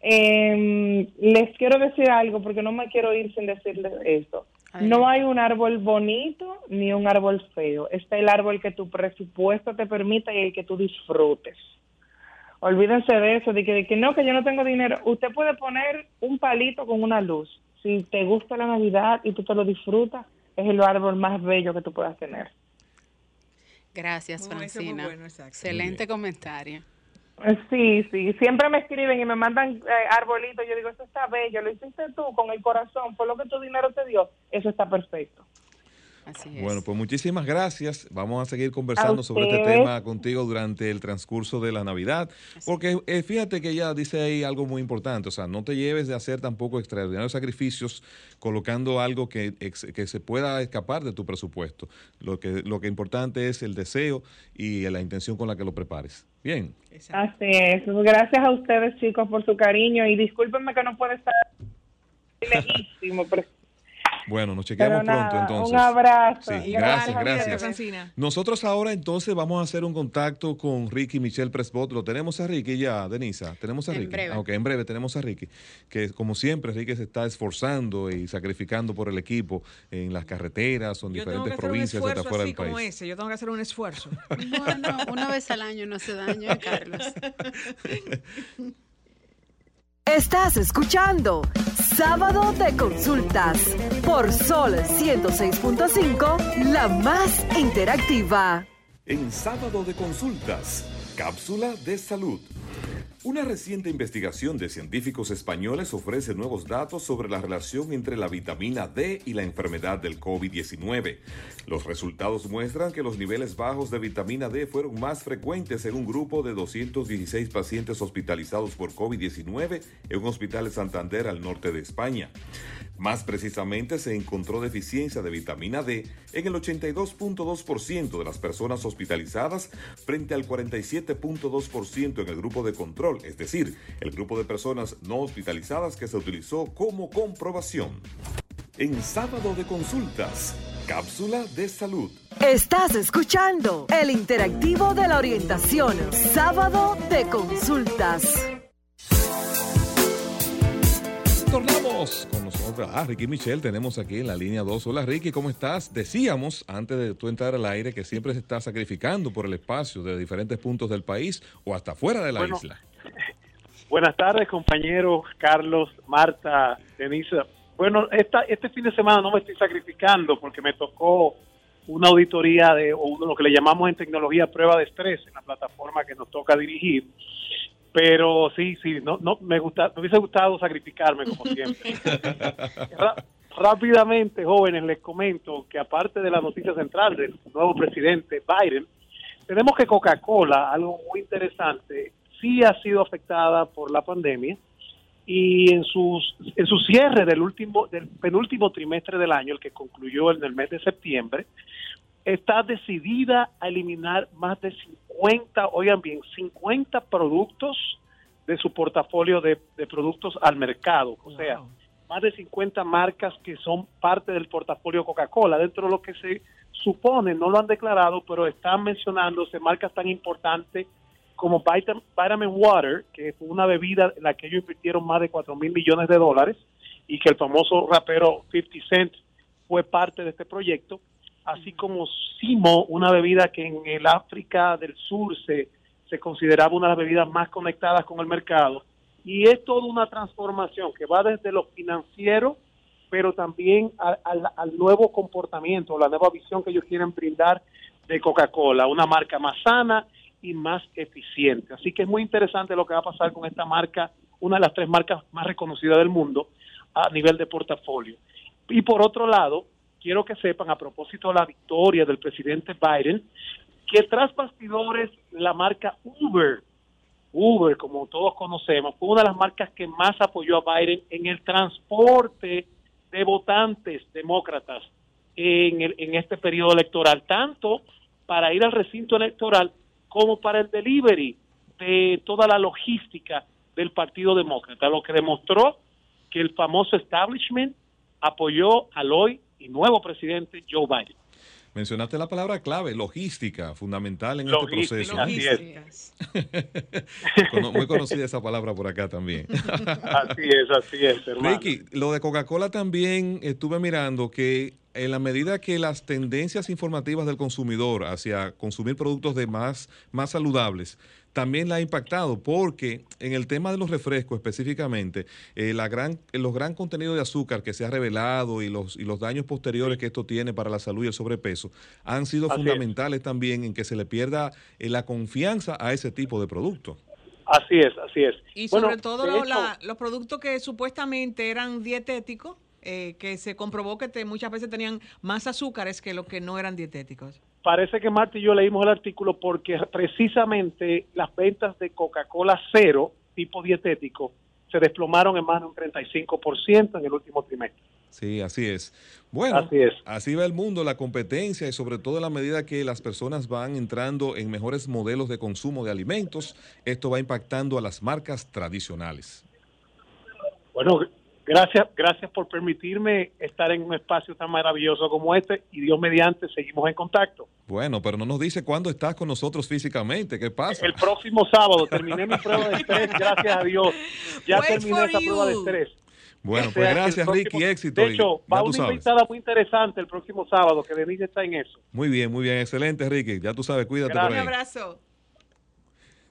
[SPEAKER 12] Em, les quiero decir algo porque no me quiero ir sin decirles esto. No hay un árbol bonito ni un árbol feo. Está el árbol que tu presupuesto te permita y el que tú disfrutes. Olvídense de eso, de que, de que no, que yo no tengo dinero. Usted puede poner un palito con una luz. Si te gusta la Navidad y tú te lo disfrutas, es el árbol más bello que tú puedas tener.
[SPEAKER 5] Gracias, Francina.
[SPEAKER 4] bueno.
[SPEAKER 5] Excelente comentario.
[SPEAKER 12] Eh, Sí, sí, siempre me escriben y me mandan eh, arbolitos. Yo digo, eso está bello, lo hiciste tú con el corazón, por lo que tu dinero te dio, eso está perfecto.
[SPEAKER 5] Así es.
[SPEAKER 2] Bueno, pues muchísimas gracias. Vamos a seguir conversando
[SPEAKER 12] A
[SPEAKER 2] sobre este tema contigo durante el transcurso de la Navidad. Porque eh, fíjate que ella dice ahí algo muy importante. O sea, no te lleves de hacer tampoco extraordinarios sacrificios colocando algo que, ex- que se pueda escapar de tu presupuesto. Lo que, lo que importante es el deseo y la intención con la que lo prepares. Bien.
[SPEAKER 12] Así es. Gracias a ustedes, chicos, por su cariño y discúlpenme que no puede estar lejísimo, pero
[SPEAKER 2] Bueno, nos chequeamos
[SPEAKER 12] nada,
[SPEAKER 2] pronto entonces.
[SPEAKER 12] un abrazo.
[SPEAKER 2] Sí, gracias, gracias.
[SPEAKER 4] Francina.
[SPEAKER 2] Nosotros ahora entonces vamos a hacer un contacto con Ricky Michelle Presbot. Lo tenemos a Ricky ya, Denisa. Tenemos a
[SPEAKER 5] En
[SPEAKER 2] Ricky.
[SPEAKER 5] breve.
[SPEAKER 2] Ah, ok, en breve tenemos a Ricky. Que como siempre, Ricky se está esforzando y sacrificando por el equipo en las carreteras o en
[SPEAKER 4] Yo tengo que
[SPEAKER 2] diferentes provincias hasta fuera del
[SPEAKER 4] como
[SPEAKER 2] país.
[SPEAKER 4] ese. Yo tengo que hacer un esfuerzo.
[SPEAKER 5] Bueno, una vez al año no hace daño, ¿eh, Carlos.
[SPEAKER 1] Estás escuchando Sábado de Consultas por Sol 106.5, la más interactiva.
[SPEAKER 3] En Sábado de Consultas, cápsula de salud. Una reciente investigación de científicos españoles ofrece nuevos datos sobre la relación entre la vitamina D y la enfermedad del COVID-19. Los resultados muestran que los niveles bajos de vitamina D fueron más frecuentes en un grupo de 216 pacientes hospitalizados por COVID-19 en un hospital de Santander al norte de España. Más precisamente, se encontró deficiencia de vitamina D en el 82.2% de las personas hospitalizadas frente al 47.2% en el grupo de control, es decir, el grupo de personas no hospitalizadas que se utilizó como comprobación. En sábado de consultas, cápsula de salud.
[SPEAKER 1] Estás escuchando el interactivo de la orientación, sábado de consultas.
[SPEAKER 2] Tornamos con nosotros a Ricky Michelle. Tenemos aquí en la línea 2. Hola Ricky, ¿cómo estás? Decíamos antes de tú entrar al aire que siempre se está sacrificando por el espacio de diferentes puntos del país o hasta fuera de la
[SPEAKER 13] Bueno,
[SPEAKER 2] isla.
[SPEAKER 13] Buenas tardes, compañeros Carlos, Marta, Denise. Bueno, esta, este fin de semana no me estoy sacrificando porque me tocó una auditoría de o uno, lo que le llamamos en tecnología prueba de estrés en la plataforma que nos toca dirigir. Pero sí, sí, no, no me gusta, me hubiese gustado sacrificarme como siempre. Rápidamente, jóvenes, les comento que aparte de la noticia central del nuevo presidente Biden, tenemos que Coca-Cola, algo muy interesante, sí ha sido afectada por la pandemia y en sus en su cierre del último del penúltimo trimestre del año, el que concluyó en el mes de septiembre, está decidida a eliminar más de 50, oigan bien, 50 productos de su portafolio de, de productos al mercado, o sea, más de 50 marcas que son parte del portafolio Coca-Cola, dentro de lo que se supone, no lo han declarado, pero están mencionándose marcas tan importantes como Vitam- Vitamin Water, que fue una bebida en la que ellos invirtieron más de 4 mil millones de dólares y que el famoso rapero 50 Cent fue parte de este proyecto, así como Simo, una bebida que en el África del Sur se, se consideraba una de las bebidas más conectadas con el mercado. Y es toda una transformación que va desde lo financiero, pero también al, al nuevo comportamiento, la nueva visión que ellos quieren brindar de Coca-Cola, una marca más sana y más eficiente. Así que es muy interesante lo que va a pasar con esta marca, una de las tres marcas más reconocidas del mundo a nivel de portafolio. Y por otro lado, quiero que sepan, a propósito de la victoria del presidente Biden, que tras bastidores la marca Uber, Uber, como todos conocemos, fue una de las marcas que más apoyó a Biden en el transporte de votantes demócratas en, en este periodo electoral, tanto para ir al recinto electoral como para el delivery de toda la logística del Partido Demócrata, lo que demostró que el famoso establishment apoyó al hoy y nuevo presidente Joe Biden.
[SPEAKER 2] Mencionaste la palabra clave, logística, fundamental en
[SPEAKER 13] Logística,
[SPEAKER 2] este proceso. Cono- Muy conocida esa palabra por acá también.
[SPEAKER 13] Así es, así es, hermano.
[SPEAKER 2] Ricky, lo de Coca-Cola también estuve mirando que en la medida que las tendencias informativas del consumidor hacia consumir productos de más, más saludables también la ha impactado porque en el tema de los refrescos específicamente, eh, la gran, los gran contenido de azúcar que se ha revelado y los, y los daños posteriores que esto tiene para la salud y el sobrepeso han sido
[SPEAKER 13] Así es.
[SPEAKER 2] fundamentales también en que se le pierda eh, la confianza a ese tipo de productos.
[SPEAKER 13] Así es, así es.
[SPEAKER 4] Y
[SPEAKER 13] Bueno,
[SPEAKER 4] sobre todo
[SPEAKER 13] de
[SPEAKER 4] lo-
[SPEAKER 13] hecho,
[SPEAKER 4] la- los productos que supuestamente eran dietéticos, eh, que se comprobó que te- muchas veces tenían más azúcares que los que no eran dietéticos.
[SPEAKER 13] parece que Marta y yo leímos el artículo porque precisamente las ventas de Coca-Cola cero, tipo dietético, se desplomaron en más de un 35% en el último trimestre.
[SPEAKER 2] Sí, así es. Bueno,
[SPEAKER 13] Así es.
[SPEAKER 2] así va el mundo, la competencia y sobre todo en la medida que las personas van entrando en mejores modelos de consumo de alimentos, esto va impactando a las marcas tradicionales.
[SPEAKER 13] Bueno, gracias, gracias por permitirme estar en un espacio tan maravilloso como este y Dios mediante seguimos en contacto.
[SPEAKER 2] Bueno, pero no nos dice cuándo estás con nosotros físicamente, ¿qué pasa?
[SPEAKER 13] El próximo sábado terminé mi prueba de estrés, gracias a Dios. Ya
[SPEAKER 2] Wait
[SPEAKER 13] terminé esa prueba de estrés.
[SPEAKER 2] Bueno,
[SPEAKER 13] O
[SPEAKER 2] pues
[SPEAKER 13] sea,
[SPEAKER 2] gracias
[SPEAKER 13] próximo-
[SPEAKER 2] Ricky, éxito.
[SPEAKER 13] De hecho, va una
[SPEAKER 2] sabes.
[SPEAKER 13] invitada muy interesante el próximo sábado, que Denise está en eso.
[SPEAKER 2] Muy bien, muy bien, excelente Ricky, ya tú sabes, cuídate por ahí.
[SPEAKER 4] Un abrazo.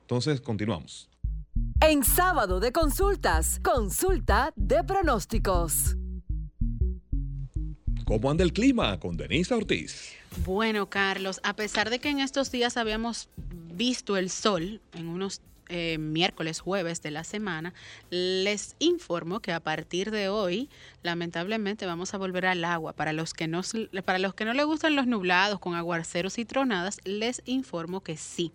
[SPEAKER 2] Entonces, continuamos.
[SPEAKER 1] En sábado de consultas, consulta de pronósticos.
[SPEAKER 2] ¿Cómo anda el clima con Denisa Ortiz?
[SPEAKER 5] Bueno, Carlos, a pesar de que en estos días habíamos visto el sol en unos eh, miércoles, jueves de la semana, les informo que a partir de hoy, lamentablemente, vamos a volver al agua. Para los que no, para los que no les gustan los nublados con aguaceros y tronadas, les informo que sí.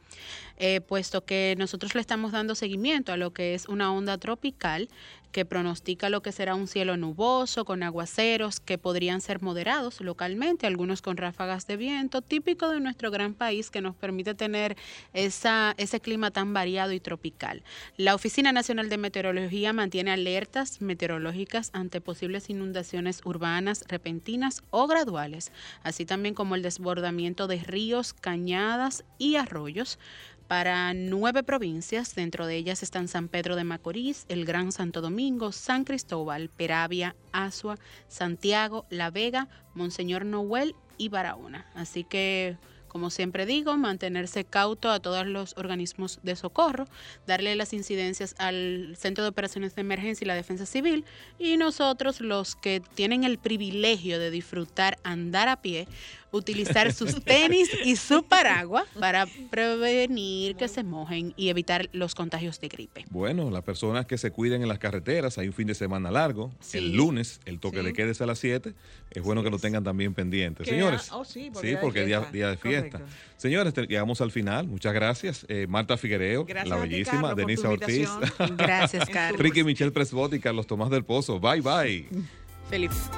[SPEAKER 5] Eh, puesto que nosotros le estamos dando seguimiento a lo que es una onda tropical que pronostica lo que será un cielo nuboso con aguaceros que podrían ser moderados localmente, algunos con ráfagas de viento, típico de nuestro gran país que nos permite tener esa, ese clima tan variado y tropical. La Oficina Nacional de Meteorología mantiene alertas meteorológicas ante posibles inundaciones urbanas repentinas o graduales, así también como el desbordamiento de ríos, cañadas y arroyos para nueve provincias, dentro de ellas están San Pedro de Macorís, el Gran Santo Domingo, San Cristóbal, Peravia, Asua, Santiago, La Vega, Monseñor Noel y Barahona. Así que como siempre digo, mantenerse cauto a todos los organismos de socorro, darle las incidencias al Centro de Operaciones de Emergencia y la Defensa Civil y nosotros los que tienen el privilegio de disfrutar andar a pie, utilizar sus tenis y su paraguas para prevenir que se mojen y evitar los contagios de gripe.
[SPEAKER 2] Bueno, las personas que se cuiden en las carreteras, hay un fin de semana largo, el lunes, el toque de quedes a las 7, es bueno que lo tengan también pendiente. Señores,
[SPEAKER 4] oh, sí,
[SPEAKER 2] porque, es día, de fiesta. Señores, llegamos al final, muchas gracias. Eh, Marta Figuereo, la bellísima, Denisa Ortiz.
[SPEAKER 5] Gracias, Carlos.
[SPEAKER 2] Ricky Michelle Presbot y Carlos Tomás del Pozo. Bye, bye.
[SPEAKER 5] Feliz.